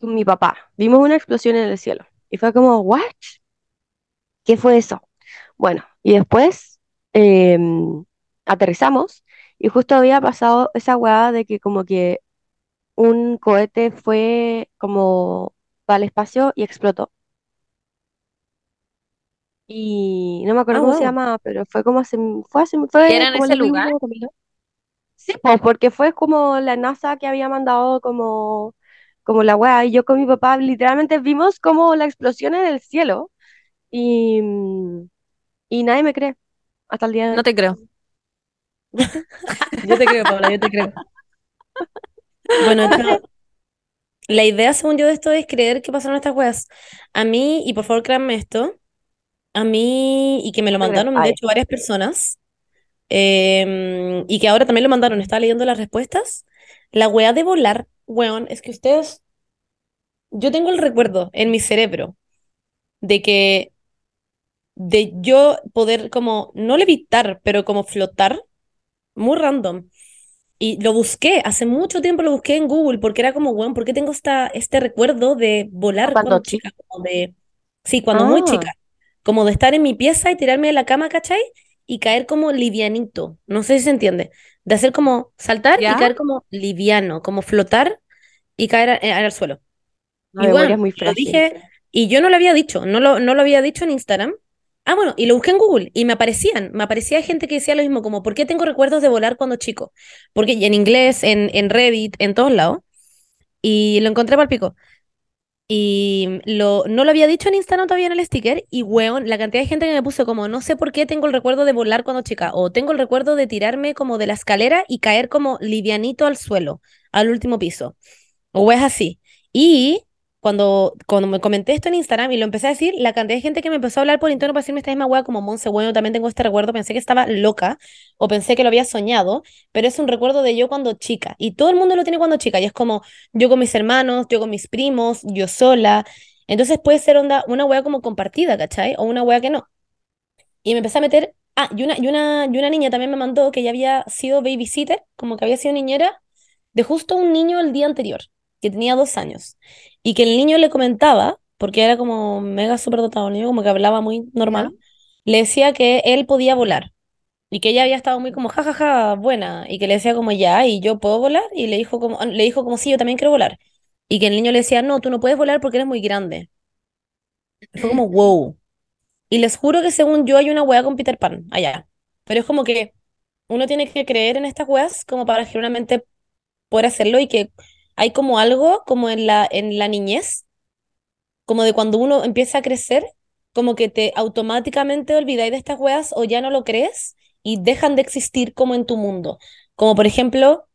Con mi papá, vimos una explosión en el cielo y fue como, ¿what? ¿Qué fue eso? Bueno, y después em, aterrizamos y justo había pasado esa hueá de que como que un cohete fue como para el espacio y explotó. Y no me acuerdo Ah, cómo se llamaba, pero fue como hace, fue hace, ¿Y fue era en ese lugar? 2001, 2002. Sí, pues porque fue como la NASA que había mandado como, como la weá. Y yo con mi papá literalmente vimos como la explosión en el cielo y, mm, y nadie me cree hasta el día de No hoy. te creo. Yo te creo, Paula, yo te creo. Bueno, <laughs> pero la idea, según yo, de esto es creer que pasaron estas weas. A mí, y por favor créanme esto, a mí, y que me lo No mandaron, de hecho, varias personas, em, y que ahora también lo mandaron, estaba leyendo las respuestas. La wea de volar, weón, es que ustedes, yo tengo el recuerdo en mi cerebro de que, de yo poder como, no levitar, pero como flotar, muy random. Y lo busqué, hace mucho tiempo lo busqué en Google porque era como, weón, ¿por qué tengo esta, este recuerdo de volar cuando chica? Como de, sí, cuando muy Ah, chica. Como de estar en mi pieza y tirarme de la cama, ¿cachai? Y caer como livianito. No sé si se entiende. De hacer como saltar y caer como liviano, como flotar y caer eh, al suelo. la Y bueno, muy lo dije, y yo no lo había dicho, no lo, no lo había dicho en Instagram. Ah, bueno, y lo busqué en Google y me aparecían, me aparecía gente que decía lo mismo, como, ¿por qué tengo recuerdos de volar cuando chico? Porque en inglés, en, en Reddit, en todos lados, y lo encontré para el pico. Y lo, no lo había dicho en Instagram todavía en el sticker, y weón, la cantidad de gente que me puso como, no sé por qué tengo el recuerdo de volar cuando chica, o tengo el recuerdo de tirarme como de la escalera y caer como livianito al suelo, al último piso. O es así. Y cuando, cuando me comenté esto en Instagram y lo empecé a decir, la cantidad de gente que me empezó a hablar por interno para decirme esta misma hueá como Monse, bueno, también tengo este recuerdo, pensé que estaba loca o pensé que lo había soñado, pero es un recuerdo de yo cuando chica. Y todo el mundo lo tiene cuando chica. Y es como yo con mis hermanos, yo con mis primos, yo sola. Entonces puede ser onda, una hueá como compartida, ¿cachai? O una hueá que no. Y me empecé a meter... Ah, y una, y una, y una niña también me mandó que ya había sido babysitter, como que había sido niñera de justo un niño el día anterior, que tenía dos años, y que el niño le comentaba, porque era como mega superdotado, el niño como que hablaba muy ¿Ya? normal, le decía que él podía volar, y que ella había estado muy como jajaja, buena, y que le decía como ya, y yo puedo volar, y le dijo como, le dijo como sí, yo también quiero volar, y que el niño le decía, no, tú no puedes volar porque eres muy grande. Y fue como, <laughs> wow. Y les juro que según yo hay una wea con Peter Pan allá, pero es como que uno tiene que creer en estas weas como para genuinamente poder hacerlo y que hay como algo como en la, en la niñez, como de cuando uno empieza a crecer, como que te automáticamente olvidáis de estas weas o ya no lo crees y dejan de existir como en tu mundo. Como por ejemplo,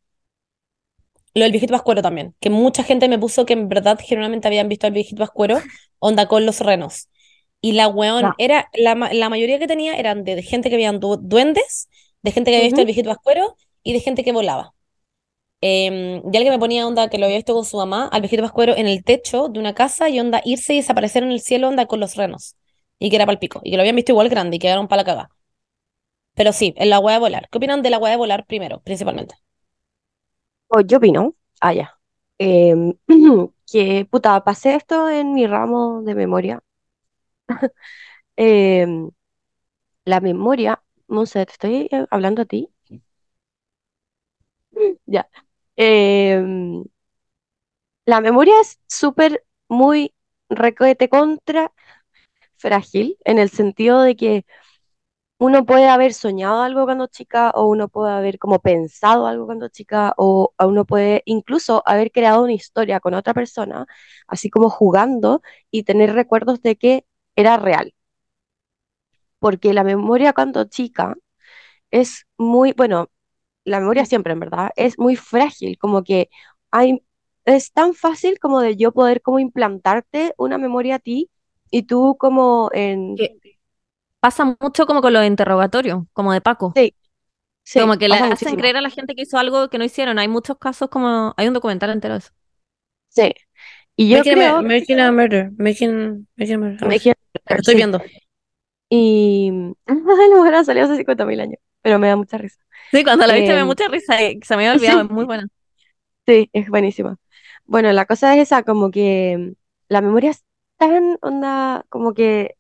lo del viejito pascuero también, que mucha gente me puso que en verdad generalmente habían visto al viejito pascuero, <laughs> onda con los renos. Y la weón era, la, la mayoría que tenía eran de, de gente que veían du- duendes, de gente que había visto Ujú. el viejito pascuero y de gente que volaba. Em, y alguien me ponía onda que lo había visto con su mamá, al viejito pascuero en el techo de una casa y onda irse y desaparecer en el cielo onda con los renos. Y que era para el pico. Y que lo habían visto igual grande y quedaron para la caga. Pero sí, en la hueá de volar. ¿Qué opinan de la hueá de volar primero, principalmente? Pues yo opino, ah, ya, em, <clears throat> que puta, pasé esto en mi ramo de memoria. <laughs> Em, la memoria, Monse, te estoy eh, hablando a ti. <laughs> Ya. Em, la memoria es súper, muy requete contra frágil, en el sentido de que uno puede haber soñado algo cuando chica, o uno puede haber como pensado algo cuando chica, o uno puede incluso haber creado una historia con otra persona, así como jugando y tener recuerdos de que era real. Porque la memoria cuando chica es muy, bueno, la memoria siempre en verdad es muy frágil, como que hay, es tan fácil como de yo poder como implantarte una memoria a ti y tú como en Que pasa mucho como con los interrogatorios, como de Paco. Sí. Sí, como que le hacen muchísimo. creer a la gente que hizo algo que no hicieron. Hay muchos casos como... Hay un documental entero de eso. Sí. Y yo Making, creo a, making a Murder. Making, making a Murder. quiero- Lo estoy sí. viendo. Y <laughs> la mujer ha salido hace 50.000 años, pero me da mucha risa. Sí, cuando la viste me da Em, mucha risa. y Se me había <laughs> olvidado, sí. es muy buena. Sí, es buenísima. Bueno, la cosa es esa, como que la memoria es tan onda, como que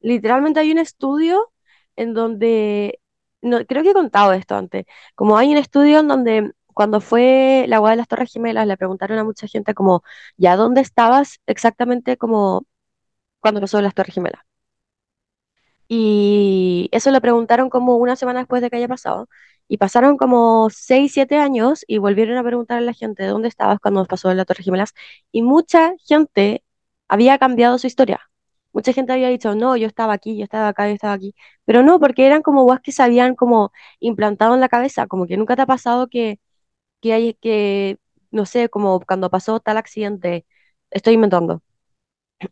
literalmente hay un estudio en donde, no, creo que he contado esto antes, como hay un estudio en donde cuando fue la hueá de las Torres Gemelas le preguntaron a mucha gente como, ¿ya dónde estabas exactamente como cuando pasó las Torres Gemelas? Y eso le preguntaron como una semana después de que haya pasado. Y pasaron como 6 7 años y volvieron a preguntar a la gente dónde estabas cuando pasó la Torre Gemelas. Y mucha gente había cambiado su historia. Mucha gente había dicho, no, yo estaba aquí, yo estaba acá, yo estaba aquí. Pero no, porque eran como guas que se habían como implantado en la cabeza. Como que nunca te ha pasado que, que hay, que, no sé, como cuando pasó tal accidente, estoy inventando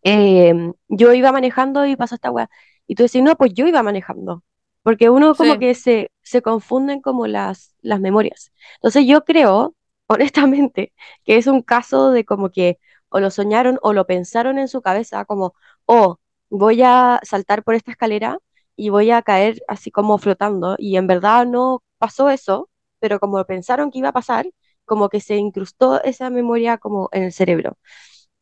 eh, yo iba manejando y pasó esta weá. Y tú decís, no, pues yo iba manejando. Porque uno como Sí. que se, se confunden como las, las memorias. Entonces yo creo, <laughs> honestamente, que es un caso de como que o lo soñaron o lo pensaron en su cabeza, como, oh, voy a saltar por esta escalera y voy a caer así como flotando. Y en verdad no pasó eso, pero como pensaron que iba a pasar, como que se incrustó esa memoria como en el cerebro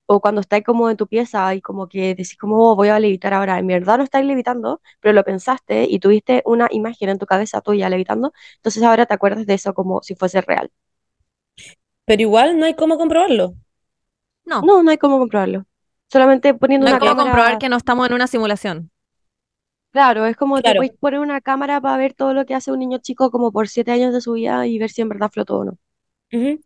o cuando estáis como en tu pieza y como que decís como "Oh, voy a levitar ahora, en verdad no estáis levitando, pero lo pensaste y tuviste una imagen en tu cabeza tuya levitando, entonces ahora te acuerdas de eso como si fuese real. Pero igual no hay cómo comprobarlo. No, No, no hay cómo comprobarlo. Solamente poniendo no hay una cómo cámara, comprobar que no estamos en una simulación. claro, es como te Claro. puedes poner una cámara para ver todo lo que hace un niño chico como por siete años de su vida y ver si en verdad flotó o no.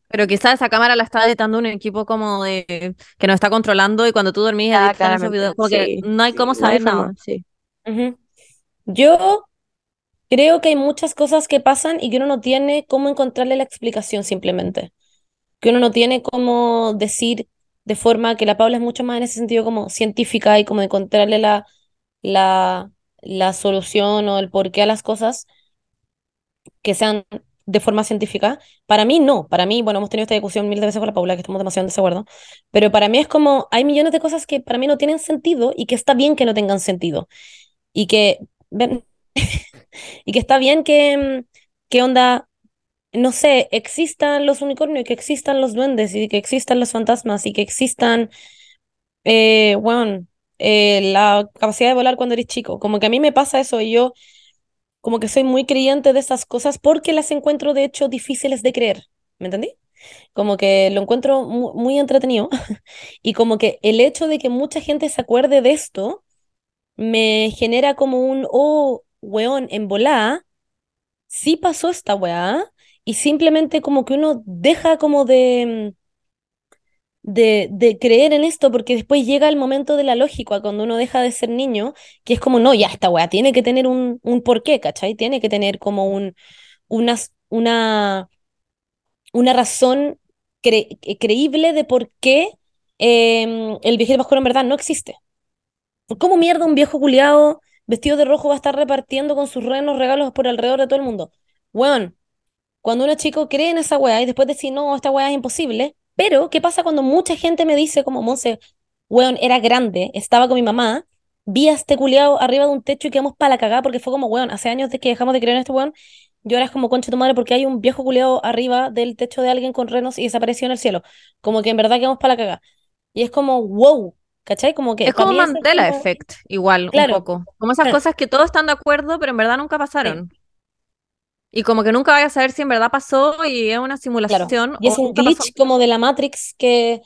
Pero quizás esa cámara la está editando un equipo como de que nos está controlando y cuando tú dormís Ya, editan esos claramente, videos. Como que sí, no hay cómo no hay saber nada. sí. Yo creo que hay muchas cosas que pasan y que uno no tiene cómo encontrarle la explicación simplemente. Que uno no tiene cómo decir de forma que la Paula es mucho más en ese sentido como científica y como encontrarle la, la, la solución o el porqué a las cosas que sean de forma científica. Para mí no, para mí, bueno, hemos tenido esta discusión mil de veces con la Paula, que estamos demasiado en desacuerdo, pero para mí es como, hay millones de cosas que para mí no tienen sentido y que está bien que no tengan sentido. Y que, <laughs> y que está bien que, mm, que onda, no sé, existan los unicornios, y que existan los duendes y que existan los fantasmas y que existan, eh, bueno, eh, la capacidad de volar cuando eres chico. Como que a mí me pasa eso y yo como que soy muy creyente de esas cosas porque las encuentro de hecho difíciles de creer. ¿Me entendí? Como que lo encuentro mu- muy, entretenido <laughs> y como que el hecho de que mucha gente se acuerde de esto me genera como un, oh, weón, en volá, sí pasó esta weá y simplemente como que uno deja como de, de, de creer en esto porque después llega el momento de la lógica cuando uno deja de ser niño, que es como, no, ya esta weá tiene que tener un, un porqué, ¿cachai? Tiene que tener como un, una, una, una razón cre- creíble de por qué em, el viejito pascuero en verdad no existe. ¿Cómo mierda un viejo culiado vestido de rojo va a estar repartiendo con sus renos regalos por alrededor de todo el mundo? Weón, cuando uno chico cree en esa weá y después decir, no, esta weá es imposible, pero ¿qué pasa cuando mucha gente me dice como, Monse, weón, era grande, estaba con mi mamá, vi a este culiado arriba de un techo y quedamos para la cagada porque fue como, weón, hace años de que dejamos de creer en este weón, y ahora es como, concha tu madre, porque hay un viejo culiado arriba del techo de alguien con renos y desapareció en el cielo. Como que en verdad quedamos para la cagada. Y es como, wow, ¿cachai? Como que Es como Mandela como- Effect, igual, Claro. un poco. Como esas Claro. cosas que todos están de acuerdo, pero en verdad nunca pasaron. Y como que nunca vayas a saber si en verdad pasó y es una Claro. simulación Y es un pasó. glitch como de la Matrix que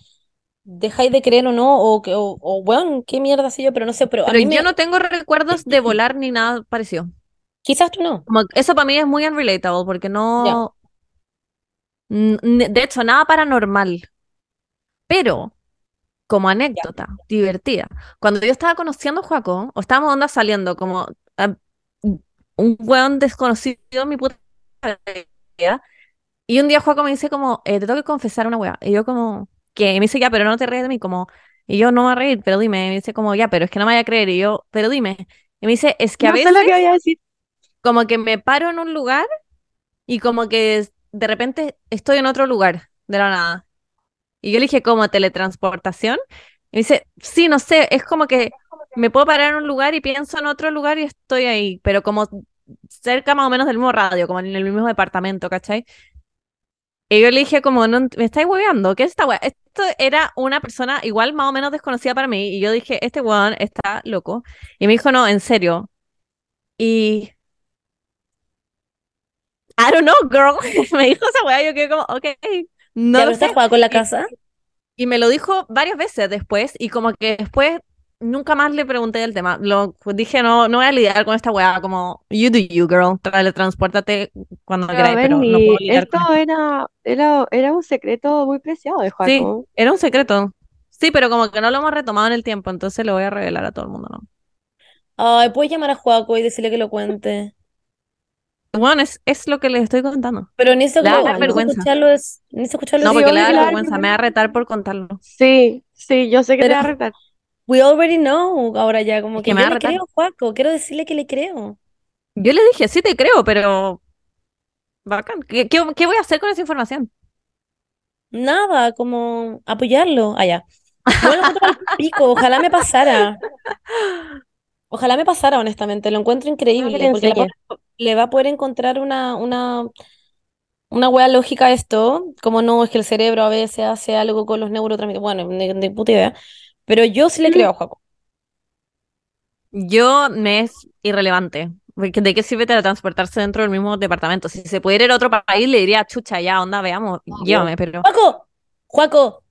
dejáis de creer o no, o, o, o weón, qué mierda sé yo, pero no sé, pero a Pero mí yo me... no tengo recuerdos de volar ni nada parecido. Quizás tú no. Como eso para mí es muy unrelatable porque no... De hecho, nada paranormal. Pero, como anécdota divertida, cuando yo estaba conociendo a Joaco, o estábamos onda saliendo como ah, un weón desconocido en mi puta vida, y un día Joaco me dice como, eh, te tengo que confesar una weá. Y yo como, ¿qué? Y me dice, ya, pero no te ríes de mí, como, y yo no me voy a reír, pero dime. Y me dice como, ya, pero es que no me vaya a creer. Y yo, pero dime. Y me dice, es que a No sé veces lo que voy a decir. como que me paro en un lugar y como que de repente estoy en otro lugar de la nada. Y yo le dije, ¿como teletransportación? Y me dice, sí, no sé, es como que me puedo parar en un lugar y pienso en otro lugar y estoy ahí, pero como cerca más o menos del mismo radio, como en el mismo departamento, ¿cachai? Y yo le dije como, no, me estáis hueveando, ¿qué es esta wea? Esto era una persona igual más o menos desconocida para mí y yo dije, este weón está loco. Y me dijo, no, en serio. Y... I don't know, girl. <laughs> me dijo esa wea, yo quedé como, ok, no ¿Ya lo sé. jugando con la Y- casa? Y me lo dijo varias veces después y como que después nunca más le pregunté del tema. Lo pues dije, no, no voy a lidiar con esta weá, como you do you, girl. Teletranspórtate cuando Pero queráis, pero no puedo lidiar esto con era, era, era un secreto muy preciado de Sí, Joaco. era un secreto. Sí, pero como que no lo hemos retomado en el tiempo, entonces lo voy a revelar a todo el mundo, ¿no? Ay, ¿puedes llamar a Juaco y decirle que lo cuente? Bueno, es, es lo que les estoy contando. Pero necesito, Le da necesito vergüenza. escucharlo, es- necesito escucharlo. No, sí, porque le da vergüenza, me va a retar por contarlo. Sí, sí, yo sé que te Pero- va a retar. We already know ahora ya, como Es que que me yo le creo Juaco, quiero decirle que le creo. Yo le dije, sí te creo, pero bacán. ¿Qué, qué, qué voy a hacer con esa información? Nada, como apoyarlo. Allá. Bueno, lo encuentro al pico, ojalá me pasara. Ojalá me pasara, honestamente, lo encuentro increíble, le porque la le va a poder encontrar una, una, una wea lógica a esto, como no, es que el cerebro a veces hace algo con los neurotransmisores, bueno, ni, ni puta idea, pero yo sí le creo a Juaco. Yo me es irrelevante. Porque ¿De qué sirve teletransportarse dentro del mismo departamento? Si se pudiera ir a otro país, le diría, chucha, ya, onda, veamos, llévame, pero... ¡Juaco! ¡Juaco!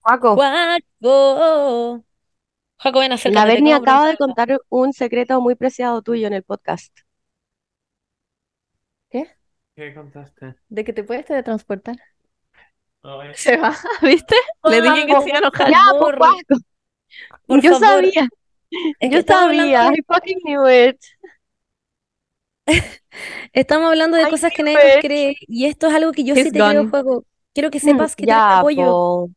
Joaco, ¡Juaco! Juaco, ven, la Bernie acabo de acaba de contar un secreto muy preciado tuyo en el podcast. ¿Qué contaste? ¿De que te puedes teletransportar? Se va, <laughs> ¿viste? Le dije que se iba a enojar. Ya, favor, Joaco, por yo favor. sabía, Es yo sabía, I fucking knew it. <laughs> Estamos hablando de I cosas que nadie nos it. cree y esto es algo que yo He's sí te gone. Juaco. Quiero que sepas que te Mm, apoyo. po.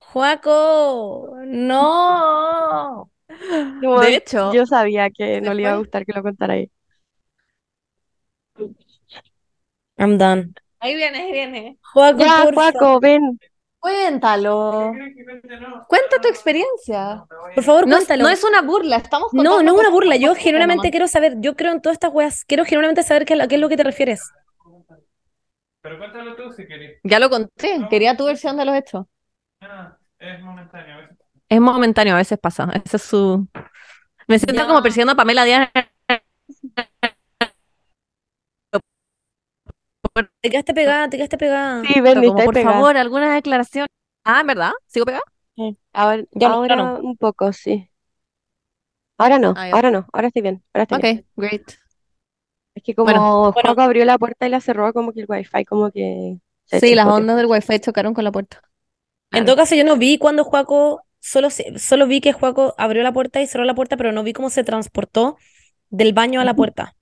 Juaco, no. No, De hecho, yo sabía que no le iba a gustar que lo contara ahí. I'm done. Ahí viene, ahí viene. Juaco, Ya, favor, ven. Cuéntalo. No. Cuenta tu experiencia. por favor, No, cuéntalo. no es una burla, estamos No, contando no es una burla. Yo genuinamente quiero saber. Yo creo en todas estas weas. Quiero genuinamente saber qué, a qué es lo que te refieres. Pero cuéntalo tú si querés. Ya lo conté, quería tu versión de los hechos. Ah, es momentáneo. a veces. Es momentáneo, a veces pasa. Ese es su... Me siento Ya. como persiguiendo a Pamela Díaz. Te quedaste pegada, te quedaste pegada. Sí, ven, como, está por pegada. favor, alguna declaración. Ah, ¿en verdad? ¿Sigo pegada? Ahora, Ya no, ahora no. un poco, sí. Ahora no, Ah, ahora no, ahora estoy bien, ahora estoy bien. Ok, great. Es que como Bueno, bueno. Joaco abrió la puerta y la cerró, como que el wifi como que se Sí, las ondas del wifi chocaron con la puerta. En todo caso, yo no vi cuando Juaco, solo, se- solo vi que Juaco abrió la puerta y cerró la puerta, pero no vi cómo se transportó del baño a la <laughs> puerta.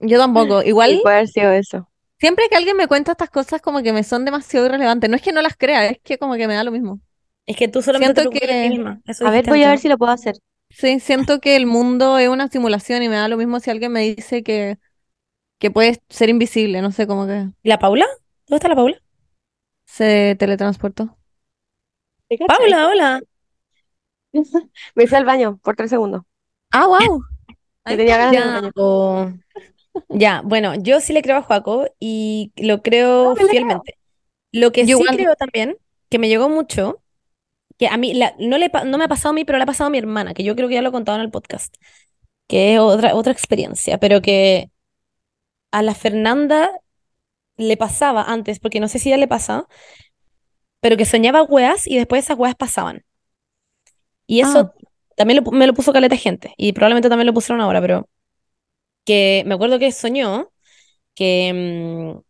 Yo tampoco. Sí, Igual, puede haber sido eso. Siempre que alguien me cuenta estas cosas como que me son demasiado irrelevantes. No es que no las crea, es que como que me da lo mismo. Es que tú solamente te Siento que- misma. Eso A ver, voy a ver si lo puedo hacer. Sí, siento que el mundo es una simulación y me da lo mismo si alguien me dice que, que puede ser invisible, no sé, como que ¿no? ¿Y la Paula? ¿Dónde está la Paula? se teletransportó. Paula, hola. <laughs> Me fui al baño por tres segundos. Ah, wow. <laughs> Que tenía ganas de ir al Ya, baño. Ya, bueno, yo sí le creo a Juaco y lo creo No, creo. fielmente. Lo que Yo sí creo también, que me llegó mucho, que a mí la- no, le, no me ha pasado a mí, pero le ha pasado a mi hermana, que yo creo que ya lo he contado en el podcast, que es otra, otra experiencia, pero que a la Fernanda le pasaba antes, porque no sé si ya le pasa, pero que soñaba weas y después esas weas pasaban. Y eso también lo pu- me lo puso caleta gente, y probablemente también lo pusieron ahora, pero que me acuerdo que soñó que mm,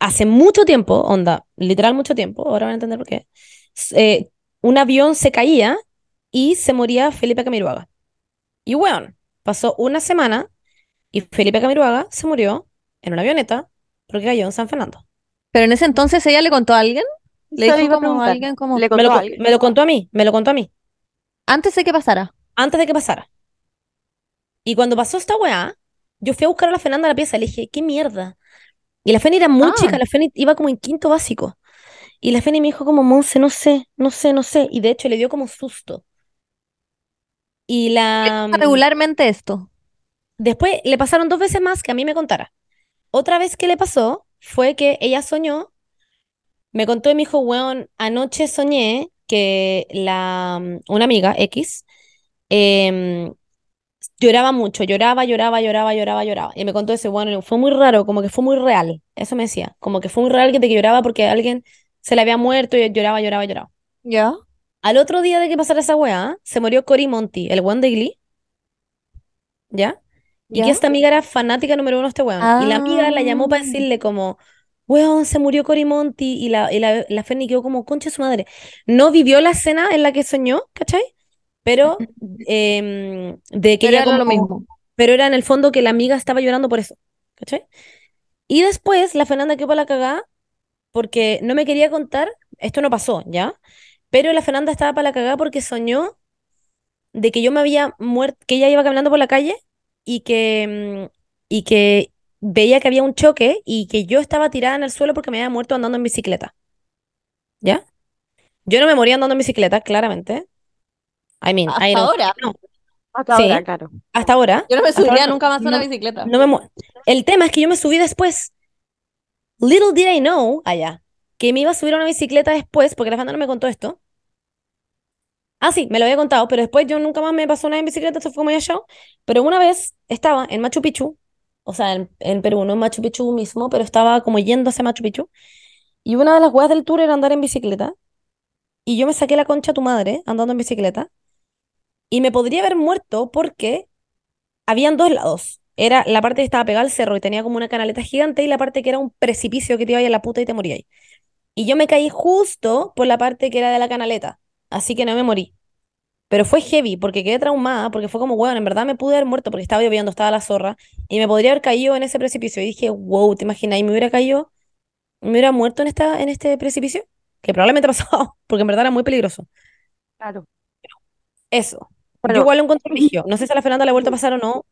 hace mucho tiempo, onda, literal mucho tiempo, ahora van a entender por qué, eh, un avión se caía y se moría Felipe Camiroaga. Y weón, pasó una semana y Felipe Camiroaga se murió en una avioneta porque cayó en San Fernando. Pero en ese entonces ella le contó a alguien, le dijo como a alguien como Le Me lo, contó a co- alguien. me lo contó a mí, me lo contó a mí. antes de que pasara. antes de que pasara. Y cuando pasó esta weá, yo fui a buscar a la Fernanda a la pieza. Le dije, ¿qué mierda? Y la Feni era muy Ah. chica, la Feni iba como en quinto básico. Y la Feni me dijo como, Monse, no sé, no sé, no sé. Y de hecho le dio como susto. Y la... Regularmente esto. Después le pasaron dos veces más que a mí me contara. Otra vez que le pasó fue que ella soñó, me contó y me dijo, weón, anoche soñé que la, una amiga, X, em, lloraba mucho, lloraba, lloraba, lloraba, lloraba, lloraba. Y me contó ese, bueno, fue muy raro, como que fue muy real. Eso me decía, como que fue muy real que te que lloraba porque alguien se le había muerto y lloraba, lloraba, lloraba. ¿Ya? Al otro día de que pasara esa weá, se murió Cory Monty, el weón de Glee. ¿Ya? Y que esta amiga era fanática número uno de este weón. Y la amiga la llamó para Ah. decirle como, weón, se murió Cory Monty. Y la, y la, la Fernie quedó como, concha de su madre. No vivió la escena en la que soñó, ¿cachai? Pero <laughs> em, de que Pero ella era lo mismo. pero era en el fondo que la amiga estaba llorando por eso, ¿cachai? Y después la Fernanda quedó para la cagada porque no me quería contar, esto no pasó, ¿ya? Pero la Fernanda estaba para la cagada porque soñó de que yo me había muerto, que ella iba caminando por la calle y que, mm, y que veía que había un choque y que yo estaba tirada en el suelo porque me había muerto andando en bicicleta, ¿ya? Yo no me moría andando en bicicleta, claramente. I mean, Hasta I don't- ahora. no, Hasta Sí. ahora, claro. hasta ahora. Yo no me subiría ahora nunca más a una bicicleta. no me mu- El tema es que yo me subí después. Little did I know, allá, que me iba a subir a una bicicleta después, porque la Fernanda no me contó esto. Ah, sí, me lo había contado, pero después yo nunca más me pasó nada en bicicleta, esto fue como ya show. Pero una vez estaba en Machu Picchu, o sea, en, en Perú, no en Machu Picchu mismo, pero estaba como yendo hacia Machu Picchu. Y una de las weas del tour era andar en bicicleta. Y yo me saqué la concha a tu madre andando en bicicleta. Y me podría haber muerto porque habían dos lados. Era la parte que estaba pegada al cerro y tenía como una canaleta gigante y la parte que era un precipicio que te iba a la puta y te morías. Y yo me caí justo por la parte que era de la canaleta, así que no me morí. Pero fue heavy porque quedé traumada, porque fue como, bueno, en verdad me pude haber muerto porque estaba lloviendo, estaba la zorra y me podría haber caído en ese precipicio. Y dije, wow, ¿te imaginas? Y me hubiera caído, me hubiera muerto en, esta, en este precipicio, que probablemente <laughs> ha pasado, porque en verdad era muy peligroso. Claro. Eso. Yo igual lo encontré brígido. No sé si a la Fernanda le ha vuelto a pasar o no,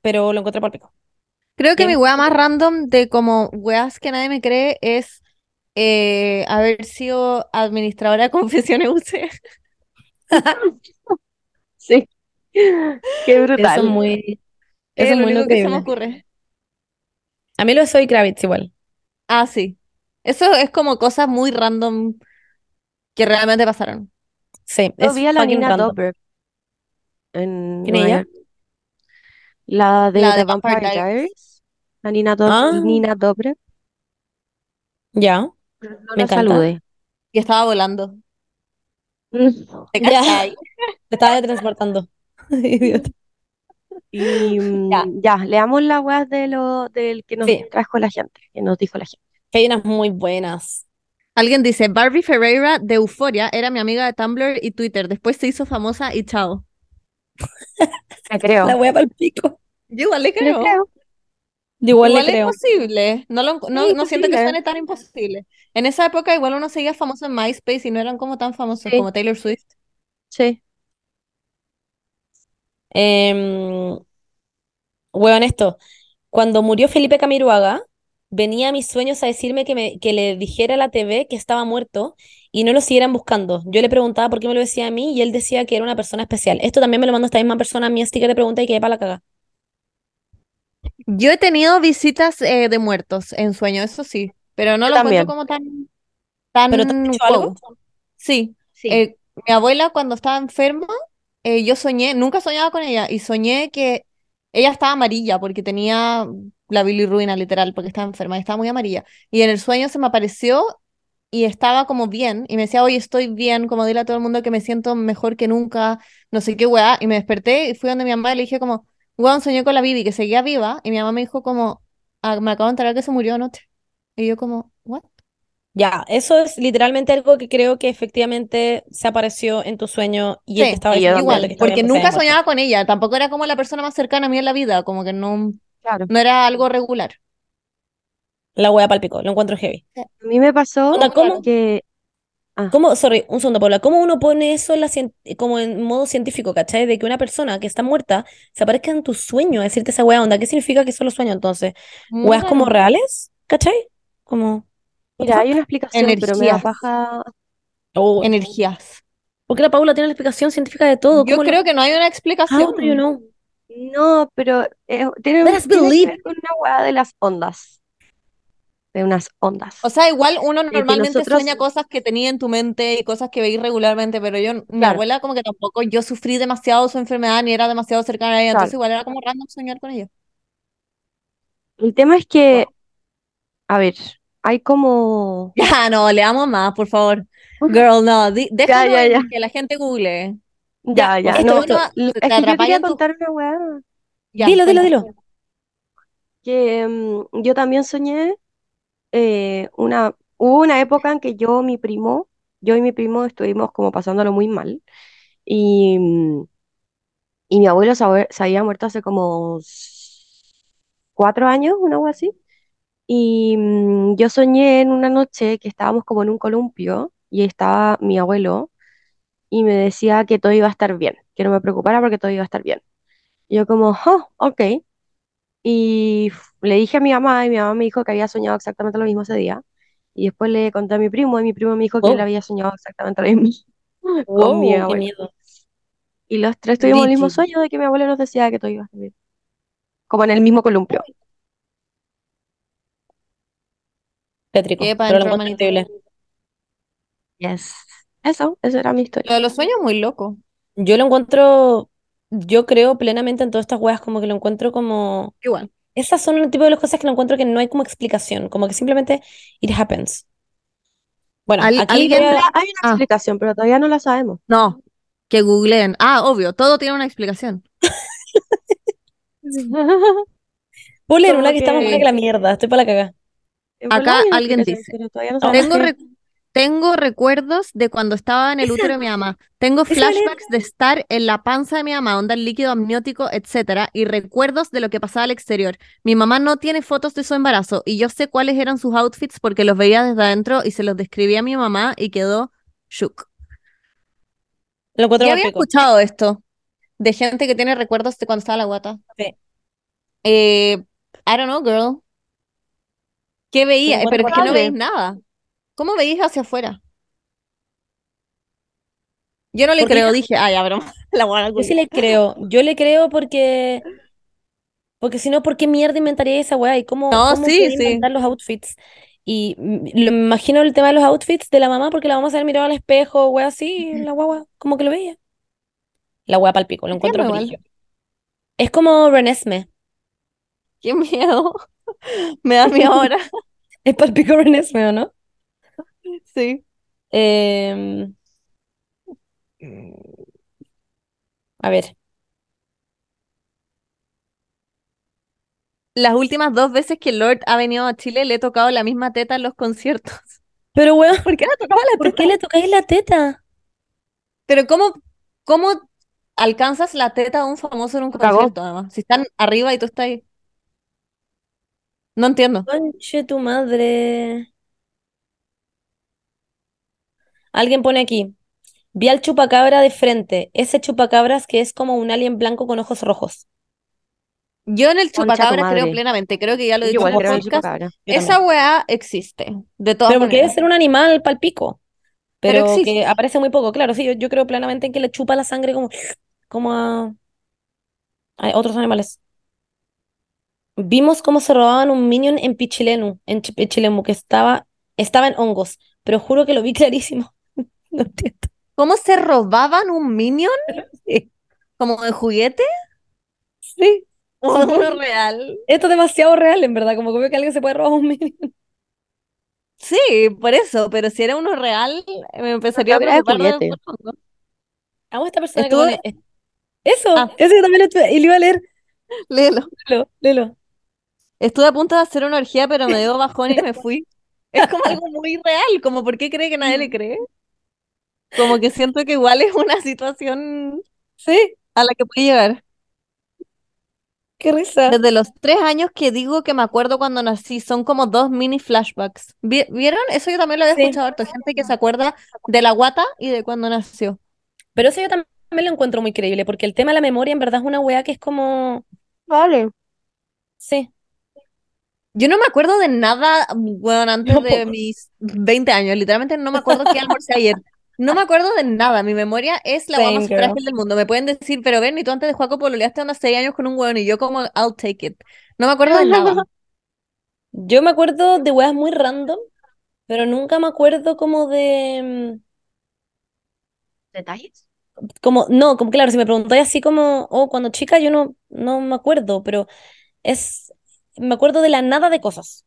pero lo encontré por pico. Creo que mi wea más random de como weas que nadie me cree es eh, haber sido administradora de confesiones UC. <laughs> Sí. Qué Eso brutal. es muy, Es eso es lo muy único que se me ocurre. A mí lo Zoe Kravitz igual. Ah, sí. Eso es como cosas muy random que realmente pasaron. Sí, Yo es vi a la Nina random. En ¿Quién es Nueva ella? La de La The Vampire Vampire Diaries. Diaries. La Nina, Do- Ah. Nina Dobrev. Ya, No me la saludé. Y estaba volando. <laughs> ¿Te te estaba transportando. <laughs> Idiota. Y mm, Ya. ya, leamos las weas de lo del que nos Sí. trajo la gente, que nos dijo la gente. Que hay unas muy buenas. Alguien dice, Barbie Ferreira de Euforia era mi amiga de Tumblr y Twitter. Después se hizo famosa y chao. Le creo. La wea para el pico. Yo igual le Le creo. creo. Igual le Igual es creo. posible. No, lo, no, Sí, no siento que suene tan imposible. En esa época igual uno seguía famoso en MySpace y no eran como tan famosos Sí. como Taylor Swift. Sí. Eh, weón, esto. Cuando murió Felipe Camiroaga, venía a mis sueños a decirme que, me, que le dijera a la TV que estaba muerto y no lo siguieran buscando. Yo le preguntaba por qué me lo decía a mí y él decía que era una persona especial. Esto también me lo mandó esta misma persona a mi sticker de pregunta y quedé para la caga. Yo he tenido visitas eh, de muertos en sueño, eso sí, pero no Yo lo encuentro también. como tan, tan ¿Pero te han algo? Sí, Sí. eh, mi abuela cuando estaba enferma, eh, yo soñé, nunca soñaba con ella, y soñé que ella estaba amarilla porque tenía la bilirruina literal, porque estaba enferma y estaba muy amarilla. Y en el sueño se me apareció y estaba como bien, y me decía, oye, estoy bien, como dile a todo el mundo que me siento mejor que nunca, no sé qué weá, y me desperté y fui donde mi mamá y le dije como, weón, soñé con la Bibi que seguía viva, y mi mamá me dijo como, "Ah, me acabo de enterar que se murió anoche. Y yo como, ¿what? Ya, eso es literalmente algo que creo que efectivamente se apareció en tu sueño y Sí, estaba igual, que estaba porque nunca soñaba con ella, tampoco era como la persona más cercana a mí en la vida, como que no, Claro. no era algo regular. La wea palpicó, lo encuentro heavy. A mí me pasó Onda, ¿cómo? que Ah. ¿Cómo, sorry, un segundo, Paula, ¿cómo uno pone eso en la, cien- como en modo científico, ¿cachai? De que una persona que está muerta se aparezca en tu sueño, decirte esa weá onda, ¿qué significa que solo sueño entonces? ¿Weas como raro. reales? ¿Cachai? Como, Mira, hay una explicación, pero me da Energías. paja. Oh, Energías. ¿por qué la Paula tiene la explicación científica de todo? Yo ¿Cómo lo- creo que no hay una How explicación. do you know? No, pero eh, tiene, tiene que believe. ver con una hueá de las ondas. De unas ondas. O sea, igual uno normalmente nosotros- sueña cosas que tenía en tu mente y cosas que veis regularmente, pero yo, mi abuela como que tampoco, yo sufrí demasiado su enfermedad ni era demasiado cercana a ella, entonces igual era como random soñar con ella. El tema es que, a ver, hay como... <laughs> Ya, no, leamos más, por favor. <laughs> Girl, no, déjalo ya, en ya. que la gente google. Ya, ya, no, esto no- te es que yo quería tu- contar una. Ya, Dilo, dilo, dilo. que mm, yo también soñé eh, una, hubo una época en que yo, mi primo, yo y mi primo estuvimos como pasándolo muy mal y, mm, y mi abuelo se, había- muerto hace como cuatro años, una algo así, y mm, yo soñé en una noche que estábamos como en un columpio y estaba mi abuelo y me decía que todo iba a estar bien, que no me preocupara porque todo iba a estar bien. Y yo como, oh, ok. Y le dije a mi mamá y mi mamá me dijo que había soñado exactamente lo mismo ese día. Y después le conté a mi primo y mi primo me dijo que él Oh. había soñado exactamente lo mismo <laughs> con Wow, mi qué abuelo. miedo. Y los tres tuvimos el mismo sueño de que mi abuelo nos decía que todo iba a estar bien. Como en el mismo columpio. Tétrico, Qué pero lo increíble. Yes. Eso, esa era mi historia. Lo de los sueños muy loco. Yo lo encuentro, yo creo plenamente en todas estas weas, como que lo encuentro como... Igual. Esas son el tipo de las cosas que lo encuentro que no hay como explicación, como que simplemente it happens. Bueno, Al- aquí alguien- voy a- Hay una Ah. explicación, pero todavía no la sabemos. No, que googleen. Ah, obvio, todo tiene una explicación. <laughs> puedo leer una que está más que- buena que la mierda, estoy para la cagada. Acá alguien dice, pero todavía no sabemos. Tengo. <laughs> tengo recuerdos de cuando estaba en el útero de mi mamá. Tengo flashbacks de estar en la panza de mi mamá, onda el líquido amniótico, etcétera, y recuerdos de lo que pasaba al exterior. Mi mamá no tiene fotos de su embarazo y yo sé cuáles eran sus outfits porque los veía desde adentro y se los describí a mi mamá y quedó shook. Lo Ya había pico. escuchado esto de gente que tiene recuerdos de cuando estaba la guata. Sí. Eh, I don't know, girl. ¿Qué veía? Lo Pero es que no veis nada. ¿Cómo veis hacia afuera? Yo no le creo, ya- dije, ay, ya, broma. <laughs> La guana Yo sí le creo, yo le creo porque, porque si no, ¿por qué mierda inventaría esa weá? ¿Y cómo, No, cómo sí, sí. inventar los outfits? Y lo, me imagino el tema de los outfits de la mamá, porque la mamá se había mirado al espejo, weá así, <laughs> la guagua, como que lo veía. La weá palpico, lo encuentro brillo. Es como Renesme. Qué miedo. <laughs> Me da miedo ahora. Es palpico Renesme, ¿o no? Sí. Em, a ver, Las últimas dos veces que Lord ha venido a Chile le he tocado la misma teta en los conciertos. <laughs> pero weón, ¿Por qué le tocaba la ¿por teta? qué le tocáis la teta? Pero ¿cómo, cómo alcanzas la teta de un famoso en un Cagó. concierto, además? Si están arriba y tú estás ahí. No entiendo. Conche tu madre. Alguien pone aquí. Vi al chupacabra de frente. Ese chupacabras que es como un alien blanco con ojos rojos. Yo en el chupacabras creo plenamente, creo que ya lo he Yo dicho en el podcast. chupacabra. Esa weá existe, de todas Pero porque debe ser un animal palpico. Pero Pero existe. que aparece muy poco. Claro, sí, yo, yo creo plenamente en que le chupa la sangre como, como a, a otros animales. Vimos cómo se robaban un minion en Pichilemu, en Ch- Pichilemu, que estaba, estaba en hongos. Pero juro que lo vi <laughs> clarísimo. <laughs> No entiendo. ¿Cómo se robaban un minion? <laughs> Sí. ¿Como de juguete? Sí. ¿O Supongo. uno real? Esto es demasiado real, en verdad. Como que veo que alguien se puede robar un minion. <laughs> Sí, por eso, pero si era uno real, me empezaría a era de preocupar de. Amo a esta persona que pone. Eso, Ah. eso yo también lo estuve- y lo iba a leer. Léelo. Léelo, léelo. Estuve a punto de hacer una orgía, pero me dio bajón y me fui. Es como algo muy real, como ¿por qué cree que nadie le cree? Como que siento que igual es una situación Sí. a la que puede llegar. Qué risa. Desde los tres años que digo que me acuerdo cuando nací, son como dos mini flashbacks. Vi- ¿Vieron? Eso yo también lo había Sí. escuchado harto, gente que se acuerda de la guata y de cuando nació. Pero eso yo también lo encuentro muy creíble, porque el tema de la memoria en verdad es una weá que es como... Vale. Sí. Yo no me acuerdo de nada, bueno, antes de mis 20 años. Literalmente no me acuerdo qué almorcé ayer. No me acuerdo de nada. Mi memoria es la hueá Same, más girl. frágil del mundo. Me pueden decir, pero ven, y tú antes de Juaco pololeaste unos 6 años con un hueón y yo como, I'll take it. No me acuerdo de nada. <laughs> Yo me acuerdo de weas muy random, pero nunca me acuerdo como de... ¿Detalles? mm, Como, no, como claro, si me preguntáis así como, oh, cuando chica yo no, no me acuerdo, pero es... Me acuerdo de la nada de cosas.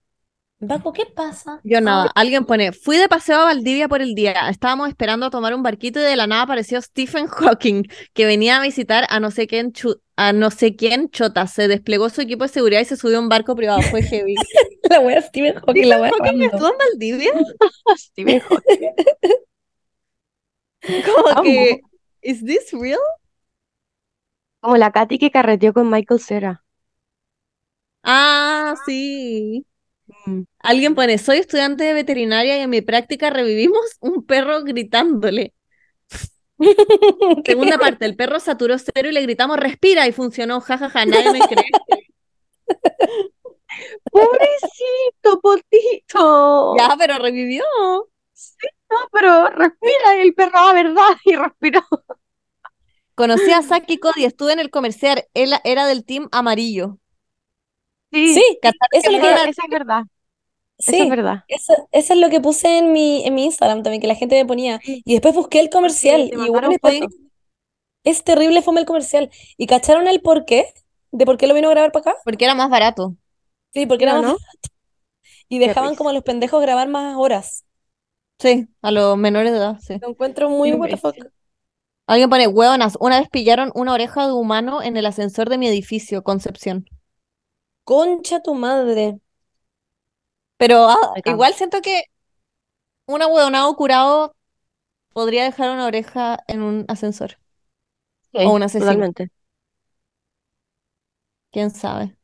Paco, ¿qué pasa? Yo nada. Alguien pone, fui de paseo a Valdivia por el día. Estábamos esperando a tomar un barquito y de la nada apareció Stephen Hawking, que venía a visitar a no sé quién, a no sé quién chota. Se desplegó su equipo de seguridad y se subió a un barco privado. Fue heavy. <laughs> La wea Stephen Hawking, la wea ¿Hawking estuvo en Valdivia? <laughs> Stephen Hawking. <laughs> Como que, ¿is this real? Como la Katy que carreteó con Michael Cera. Ah, sí. Alguien pone, soy estudiante de veterinaria y en mi práctica revivimos <laughs> un perro gritándole. <laughs> Segunda parte, el perro saturó cero y le gritamos, respira, y funcionó, jajaja, nadie me cree. <laughs> Pobrecito, potito. Ya, pero revivió. No, pero respira y el perro, ah, verdad, y respiró. Conocí a Saki Cody, estuve en el comercial, él era del team amarillo. Sí, ¿Cacharon eso es lo que que... era- Esa es verdad, Sí, es verdad. eso, eso es lo que puse en mi, en mi Instagram también, que la gente me ponía. Y después busqué el comercial y igual es, terrible fue el comercial. ¿Y cacharon el por qué? ¿De por qué lo vino a grabar para acá? Porque era más barato. Sí, porque era ¿No, más no? barato. Y dejaban como a los pendejos grabar más horas. Sí, a los menores de edad, sí. Lo encuentro muy what the fuck. Alguien pone, hueonas, una vez pillaron una oreja de humano en el ascensor de mi edificio, Concepción. Concha tu madre. Pero ah, igual siento que una hueonado curado podría dejar una oreja en un ascensor. Sí, O un asesino. totalmente. ¿Quién sabe?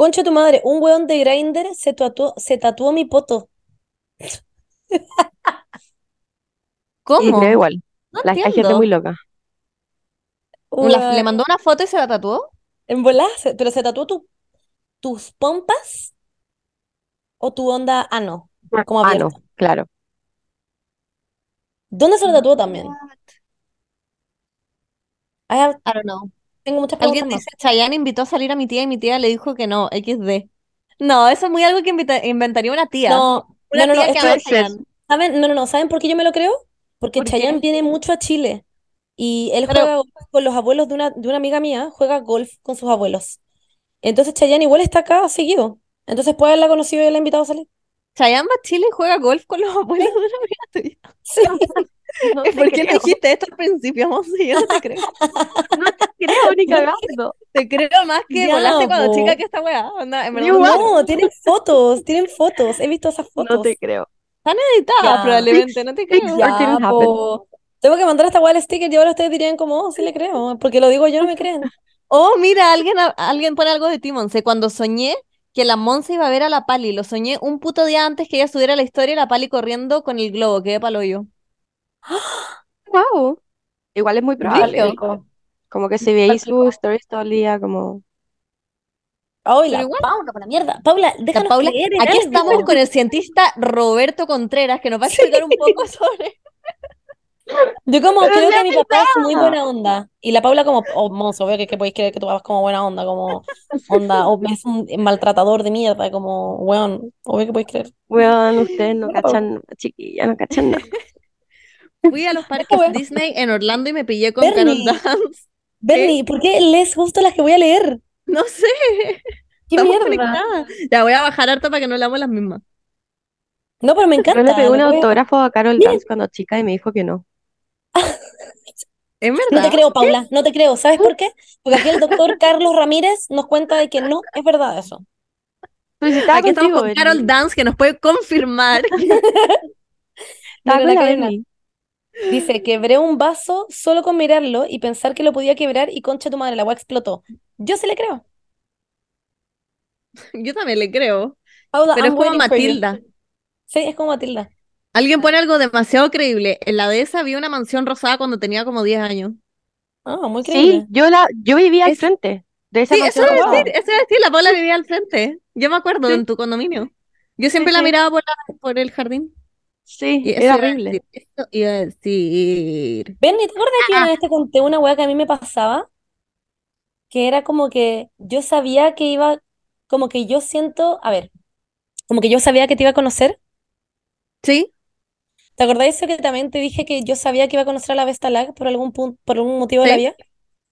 Concha tu madre. Un weón de Grindr se tatuó, se tatuó mi poto. <laughs> ¿Cómo? creo igual. No La- hay gente entiendo. muy loca. Un-. ¿Le mandó una foto y se la tatuó? En volada, pero se tatuó tu, tus pompas o tu onda ano, como Ah, abierta. no, claro. ¿Dónde se lo tatuó también? I have- I don't know. tengo muchas Alguien preguntas dice, Chayanne invitó a salir a mi tía y mi tía le dijo que no, XD. No, eso es muy algo que invita- inventaría una tía. No, Una no, no, no, que esto-. ¿saben? No, no, no, ¿saben por qué yo me lo creo? Porque ¿Por qué? Chayanne viene mucho a Chile y él Pero- juega golf con los abuelos de una, de una amiga mía, juega golf con sus abuelos. Entonces Chayanne igual está acá seguido. Entonces puede haberla conocido y la ha invitado a salir. Chayanne Chile juega golf con los abuelos de una amiga tuya. Sí. <laughs> No <laughs> ¿Por qué no creo, dijiste esto al principio, Monse? Yo no te creo. <laughs> no te creo ni cagando. Te creo más que Ya, volaste cuando chica que esta weá. Onda, en no No, tienen fotos, tienen fotos. He visto esas No fotos. te creo. están editadas Ya. probablemente, no te creo. Ya. Tengo que mandar esta weá al sticker y ahora ustedes dirían como, oh, sí le creo, porque lo digo yo, no me creen. Oh, mira, alguien, alguien pone algo de ti, Monse. Cuando soñé que la Monse iba a ver a la Pali, lo soñé un puto día antes que ella subiera la historia y la Pali corriendo con el globo, quedé palo yo. Wow. Igual es muy probable. Brígido. Como que si veis Palpico. sus stories todo el día, como. Ay, la igual- Paula, con la mierda. Paula, La déjanos Paula, creer en aquí algo. estamos con el cientista Roberto Contreras, que nos va a explicar un poco <laughs> sobre. Yo como Pero creo que mi papá es muy buena onda. Y la Paula como, oh, monzo, veo que, que podéis creer que tú vas como buena onda, como onda, o es un maltratador de mierda, como, weón, obvio que podéis creer. Weón, ustedes no cachan, chiquilla, no cachan nada. <laughs> Fui a los parques Bueno. Disney en Orlando y me pillé con Bernie. Carol Dance. Bernie, ¿por qué lees justo las que voy a leer? No sé, ¿Qué estamos mierda? conectadas. Ya voy a bajar harto para que no leamos las mismas. No, pero me encanta. Yo le pedí un autógrafo a Carol. Dance cuando chica y me dijo que no. Es No verdad. te creo, Paula, no te creo. ¿Sabes por qué? Porque aquí el doctor Carlos Ramírez nos cuenta de que no es verdad eso. Estaba Aquí estamos contigo, con. Carol Dance, que nos puede confirmar. <laughs> Con la. Dice, quebré un vaso solo con mirarlo y pensar que lo podía quebrar y concha tu madre, la agua explotó. Yo se le creo. Yo también le creo. Paula, Pero es como. Matilda. Sí, es como Matilda. Alguien pone algo demasiado creíble. En la dehesa había una mansión rosada cuando tenía como 10 años. Ah, muy Sí, creíble. yo la, yo vivía al Es- frente de esa Sí, eso mansión a rosada. decir, eso a decir, la Paula vivía al frente. Yo me acuerdo Sí. en tu condominio. Yo siempre Sí, la sí. miraba por, la- por el jardín. Sí, Y eso era horrible. eso iba a decir. Ven, ¿y te acuerdas que una vez te conté una weá que a mí me pasaba? Que era como que yo sabía que iba, como que yo siento, a ver, como que yo sabía que te iba a conocer. Sí, ¿Te acordás eso que también te dije que yo sabía que iba a conocer a la Vesta Lag por algún punto, por algún motivo de la vida?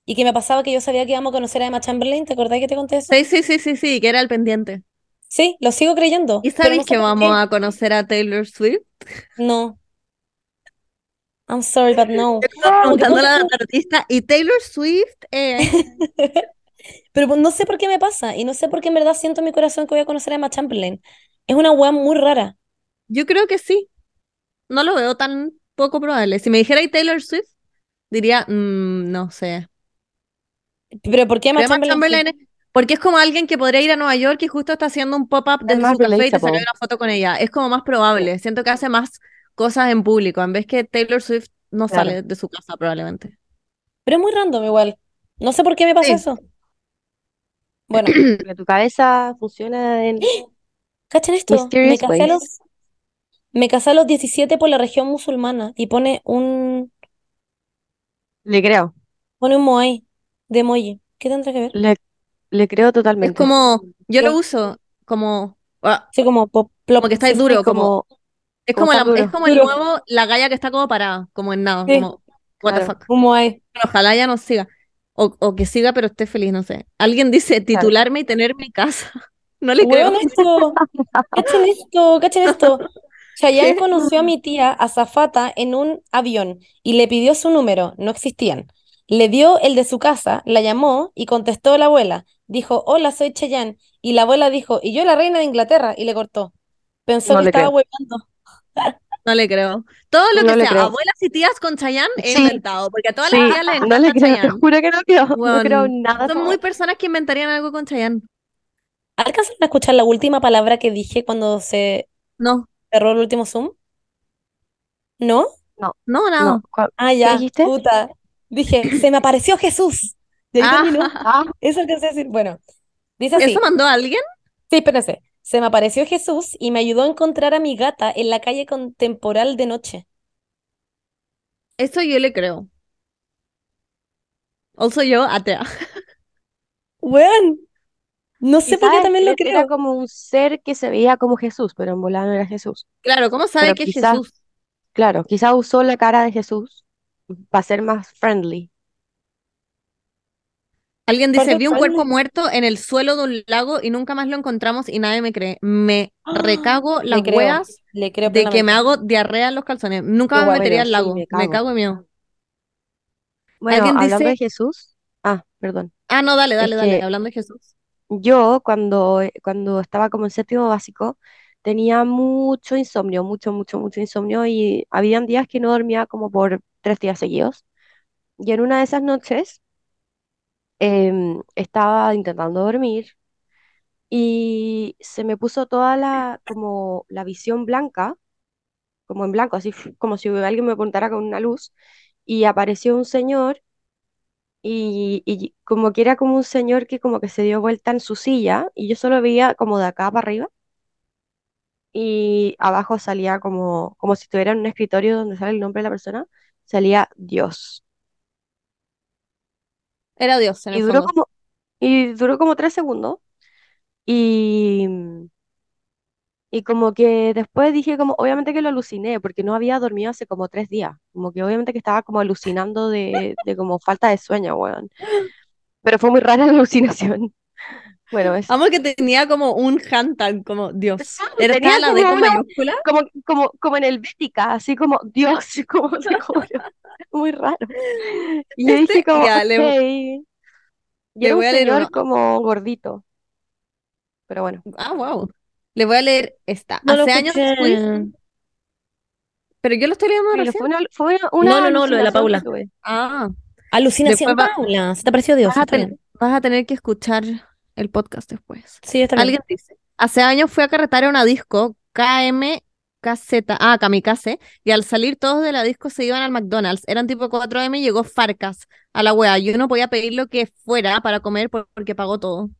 Y que me pasaba que yo sabía que íbamos a conocer a Emma Chamberlain. ¿Te acordás que te conté eso? sí, sí, sí, sí, sí, que era el pendiente. Sí, lo sigo creyendo. ¿Y no sé que vamos qué. a conocer a Taylor Swift? No. I'm sorry, but no. Estaba a la <laughs> artista, ¿y Taylor Swift? Eh, <laughs> Pero no sé por qué me pasa y no sé por qué en verdad siento en mi corazón que voy a conocer a Emma Chamberlain. Es una weá muy rara. yo creo que sí. No lo veo tan poco probable. Si me dijera ¿y Taylor Swift, diría, "Mm, no sé. Pero ¿por qué Emma Chamberlain? Chamberlain es- porque es como alguien que podría ir a Nueva York y justo está haciendo un pop-up Es desde su café y te relatable. una foto con ella. Es como más probable. Siento que hace más cosas en público, en vez que Taylor Swift no Claro. sale de su casa probablemente. Pero es muy random igual. No sé por qué me pasa Sí. eso. <clears throat> Bueno, Porque tu cabeza funciona en <gasps> cachen esto. Me casé a los, me casé a los 17 por la región musulmana y pone un, Le creo, pone un moai de emoji. ¿Qué tendrá que ver? le, le creo Es totalmente. como, yo lo uso como, ah, Sí, como pop, plop. como que estáis duro, Sí, como, como, es como la, es como el Duro. nuevo, la galla que está como parada, como en nada, Sí. como, what the fuck. Un moai. Bueno, ojalá ya no siga. O, o que siga, pero esté feliz, no sé. Alguien dice titularme y tener mi casa. <laughs> No le creo. Weón, esto. Cachen esto, cachen esto. <laughs> Chayanne conoció a mi tía Azafata en un avión y le pidió su número, no existían. Le dio el de su casa, la llamó y contestó la abuela. Dijo, hola, soy Chayanne. Y la abuela dijo, y yo la reina de Inglaterra, y le cortó. Pensó No que estaba creo. hueveando. No le creo. Todo lo No que sea creo. abuelas y tías con Chayanne he inventado, porque a todas Sí, las tías les no encanta le creo, te juro que no creo, no creo nada. son muy personas que inventarían algo con Chayanne. ¿Alcanzaron a escuchar la última palabra que dije cuando se No, cerró el último Zoom? ¿No? no. No, ¿cuál- Ah, ¿qué ya, dijiste? puta. Dije, se me apareció Jesús. Ahí Ah, terminó. <laughs> Ah, Eso alcancé a decir. Bueno, dice así. ¿eso mandó a alguien? Sí, espérense. Se me apareció Jesús y me ayudó a encontrar a mi gata en la calle contemporal de noche. Eso yo le creo. Also yo, atea. Weón, no sé por qué también lo era creo. como un ser que se veía como Jesús, pero en volada no era Jesús. Claro, ¿cómo sabe Pero que es Jesús? Claro, quizás usó la cara de Jesús para ser más friendly. Alguien dice, vi un friendly. cuerpo muerto en el suelo de un lago y nunca más lo encontramos y nadie me cree. Me recago Le las creo, weas le creo de que me hago diarrea en los calzones. Nunca me metería al lago. me Me cago. cago de miedo. Bueno, Alguien hablando dice- de Jesús, ah, perdón. Ah, no, dale, Es dale, dale. que- Hablando de Jesús. Yo cuando, cuando estaba como en séptimo básico tenía mucho insomnio, mucho, mucho, mucho insomnio y habían días que no dormía como por tres días seguidos. Y en una de esas noches em, estaba intentando dormir y se me puso toda la, como la visión blanca, como en blanco, así como si alguien me apuntara con una luz y apareció un señor y, y como que era como un señor que como que se dio vuelta en su silla y yo solo veía como de acá para arriba y abajo salía como, como si estuviera en un escritorio donde sale el nombre de la persona, salía Dios. Era Dios, en Y el duró fondo. como, y duró como tres segundos y, y como que después dije como, obviamente que lo aluciné porque no había dormido hace como tres días, como que obviamente que estaba como alucinando de, de como falta de sueño, weón. Pero fue muy rara <laughs> la alucinación. Bueno, es Amo que tenía como un handtag, como Dios. Era tenía la D como con mayúscula. como, como, como en Helvética, así como Dios, <laughs> como, como <laughs> que- muy raro. Y yo dije como, ya, le- ok. Y le era un voy a leer señor uno. como gordito. Pero bueno, Ah, wow. Le voy a leer esta. No Hace años después, pero yo lo estoy leyendo pero recién. fue una, fue una No, no, no, lo de la Paula. Ah, Alucinación, va- Paula. ¿Se te pareció Dios? vas a ten-. Vas a tener que escuchar el podcast después. Sí, está bien. Alguien dice, hace años fui a carretar a una disco KM KZ, ah, Kamikaze, y al salir todos de la disco se iban al McDonald's. Eran tipo 4M y llegó Farcas a la wea. Yo no podía pedir lo que fuera para comer por- porque pagó todo.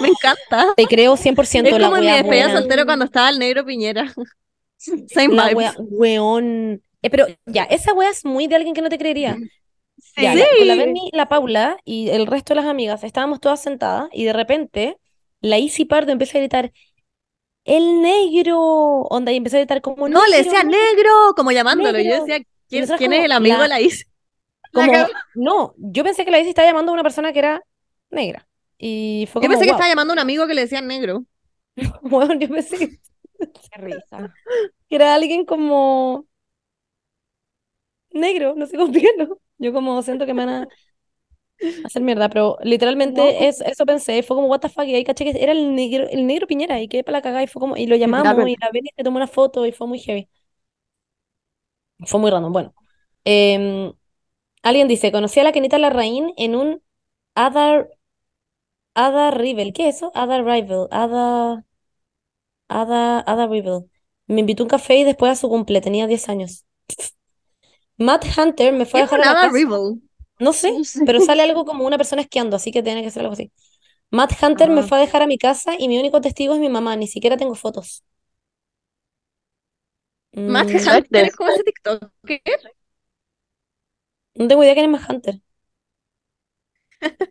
Me encanta. Te creo 100% Es la como en mi wea despedida soltero cuando estaba el negro Piñera. <laughs> Same La vibes. wea, weón. Eh, pero ya, esa wea es muy de alguien que no te creería. Ya, Sí. la, con la Berni, la Paula y el resto de las amigas estábamos todas sentadas y de repente la Isi Pardo empieza a gritar, ¡El negro! Onda, y empezó a gritar como No, le decía negro, como llamándolo. Yo decía, ¿quién, es el amigo la- de la Is? La Como, cagó. no, yo pensé que la Isi estaba llamando a una persona que era negra. Y fue Yo como, pensé que wow. estaba llamando a un amigo que le decían negro. <laughs> Bueno, yo pensé que <laughs> Qué risa. que era alguien como negro, no sé cómo <laughs> explicarlo. Yo como siento que me van a hacer mierda, pero literalmente No. es, eso pensé, fue como what the fuck, y ahí caché que era el negro, el negro Piñera, y quedé para la cagada, y fue como, y lo llamamos, y la Beni se tomó una foto, y fue muy heavy. Fue muy random, bueno. Em, alguien dice, conocí a la Kenita Larraín en un Other, Other Rival, ¿qué es eso? Other Rival, Other, Other, Other Rival. Me invitó a un café y después a su cumple, tenía 10 años. Matt Hunter me fue a dejar a la nada casa. Rebel. No sé, No sé. pero sale algo como una persona esquiando, así que tiene que ser algo así. Matt Hunter me Ah. fue a dejar a mi casa y mi único testigo es mi mamá, ni siquiera tengo fotos. Matt Mm, Hunter es como ese TikTok. ¿Qué? no tengo idea quién es Matt Hunter. <laughs>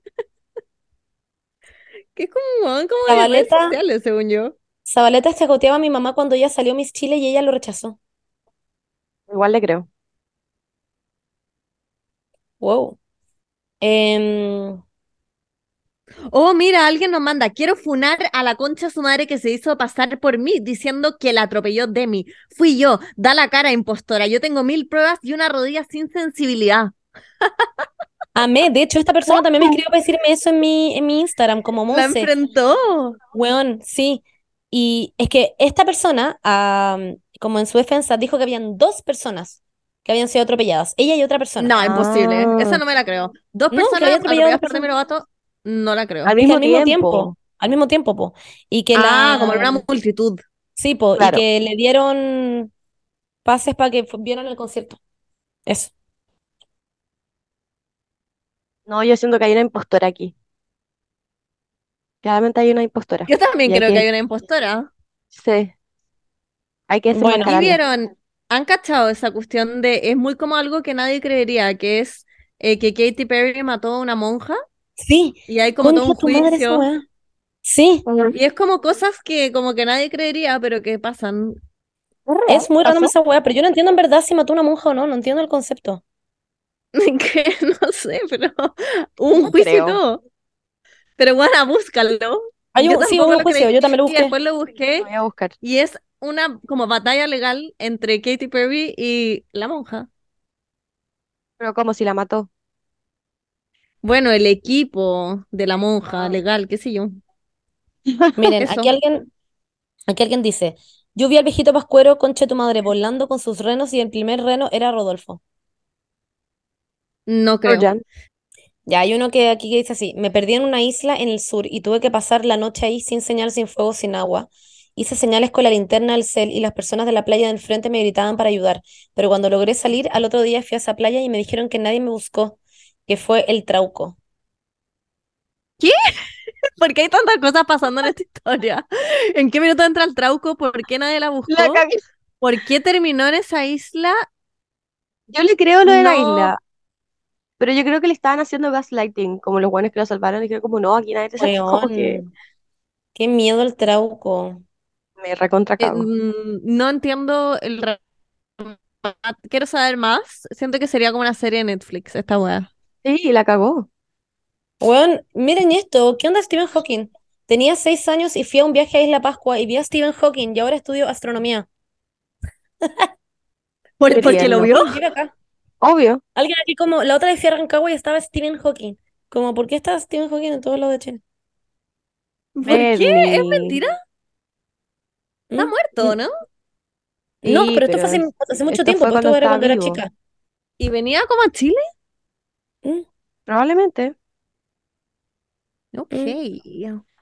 Que es como, como de redes Zabaleta. sociales, según yo. Zabaleta chacoteaba a mi mamá cuando ella salió Miss Chile y ella lo rechazó. Igual le creo. Wow. Em, Oh, mira, alguien nos manda, quiero funar a la concha su madre que se hizo pasar por mí, diciendo que la atropelló Demi. Fui yo, da la cara, impostora. Yo tengo mil pruebas y una rodilla sin sensibilidad. Amé, de hecho, esta persona también me escribió para decirme eso en mi, en mi Instagram, como La Monse. enfrentó. Weón, sí. Y es que esta persona, am, como en su defensa, dijo que habían dos personas que habían sido atropelladas, ella y otra persona. No, imposible. Ah. Esa no me la creo. Dos No, que personas atropelladas por Demi Lovato, no la creo. Al mismo al mismo tiempo. tiempo, al mismo tiempo, po. Y que Ah, la, como en una multitud. sí, po, y que le dieron pases para que vieran el concierto. Eso. No, yo siento que hay una impostora aquí. Claramente hay una impostora. Yo también Y creo aquí- que hay una impostora. Sí. Hay que Bueno. ¿Y desenmascararla. vieron? ¿Han cachado esa cuestión de, es muy como algo que nadie creería, que es eh, que Katy Perry mató a una monja Sí, y hay como todo un concha tu madre esa juicio? weá. Sí, Y es como cosas que como que nadie creería, pero que pasan. es muy random esa weá, pero yo no entiendo en verdad si mató a una monja o no, no entiendo el concepto. <laughs> Que <laughs> no sé, pero un No juicio y todo. Pero bueno, búscalo. Hay Yo un- sí, hubo un juicio, creí. yo también lo Y busqué. después lo busqué Lo voy a buscar. y es una como batalla legal entre Katy Perry y la monja. Pero como si la mató. Bueno, el equipo de la monja Ah. legal, qué sé yo. <laughs> Miren, Eso. aquí alguien, aquí alguien dice, yo vi al viejito Pascuero, conche tu madre, volando con sus renos y el primer reno era Rodolfo. No creo. Troyan. Ya, hay uno que aquí que dice así, me perdí en una isla en el sur y tuve que pasar la noche ahí sin señal, sin fuego, sin agua. Hice señales con la linterna del cel y las personas de la playa del frente me gritaban para ayudar, pero cuando logré salir, al otro día fui a esa playa y me dijeron que nadie me buscó, que fue el Trauco. <laughs> ¿Por qué hay tantas cosas pasando en esta historia? ¿En qué minuto entra el trauco? ¿Por qué nadie la buscó? La. ¿Por qué terminó en esa isla? Yo le creo lo de la No. isla. Pero yo creo que le estaban haciendo gaslighting, como los buenos que lo salvaron. Dijeron como, no, aquí nadie te salvó, como que qué miedo el Trauco. me recontra Eh, mm, no entiendo el Quiero saber más. Siento que sería como una serie de Netflix, esta weá. Sí, la cagó. Weón, miren esto, ¿qué onda Stephen Hawking? Tenía seis años y fui a un viaje a Isla Pascua y vi a Stephen Hawking y ahora estudio astronomía. ¿Por- Qué porque lo vio? Acá. Obvio. Alguien aquí como, la otra vez fui a Rancagua y estaba Stephen Hawking. Como, ¿por qué está Stephen Hawking en todos lados de Chile? ¿Por qué? ¿Es mentira? Está ¿Mm? muerto, ¿no? No, pero esto fue hace, hace mucho tiempo, fue cuando era cuando era chica. ¿Y venía como a Chile? ¿Mm? Probablemente. Ok.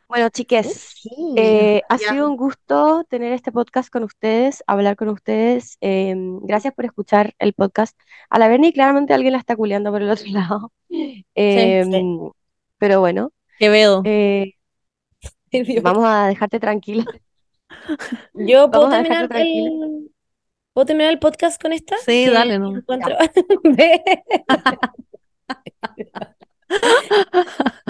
Bueno, chiques, eh, ha sido un gusto tener este podcast con ustedes, hablar con ustedes. em, gracias por escuchar el podcast. A la Berni claramente alguien la está culeando por el otro <laughs> lado. Em, Pero bueno, Quevedo. eh, vamos a dejarte tranquila. Yo puedo terminar tranquila. el, ¿puedo terminar el podcast con esta? Sí, dale, no. encuentro-. <laughs> <laughs>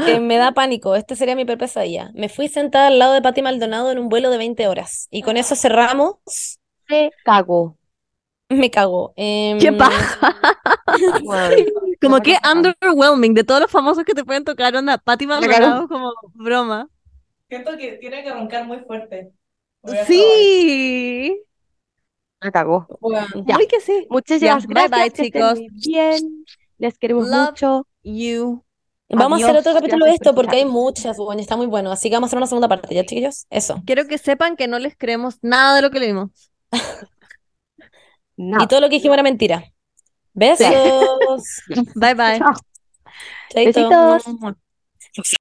Que me da pánico. Este sería mi peor pesadilla. Me fui sentada al lado de Pati Maldonado en un vuelo de 20 horas. Y con eso cerramos. Se cagó. Me cago. Em, ¿Qué pasa? Bueno, <laughs> Como que underwhelming de todos los famosos que te pueden tocar, onda, Pati Maldonado como broma. Siento que tiene que roncar muy fuerte. Sí, se cagó. Ya. muy que sí. Muchísimas Ya, bye, gracias, bye, que estén chicos. bien. Les queremos Love mucho. You. Vamos a hacer otro capítulo de esto porque hay muchas, bueno, está muy bueno. Así que vamos a hacer una segunda parte, ¿ya, chiquillos? Eso. Quiero que sepan que no les creemos nada de lo que leímos. <laughs> Nada. Y todo lo que dijimos era mentira. Besos. <laughs> Bye bye. Chao. Chaito. Besitos.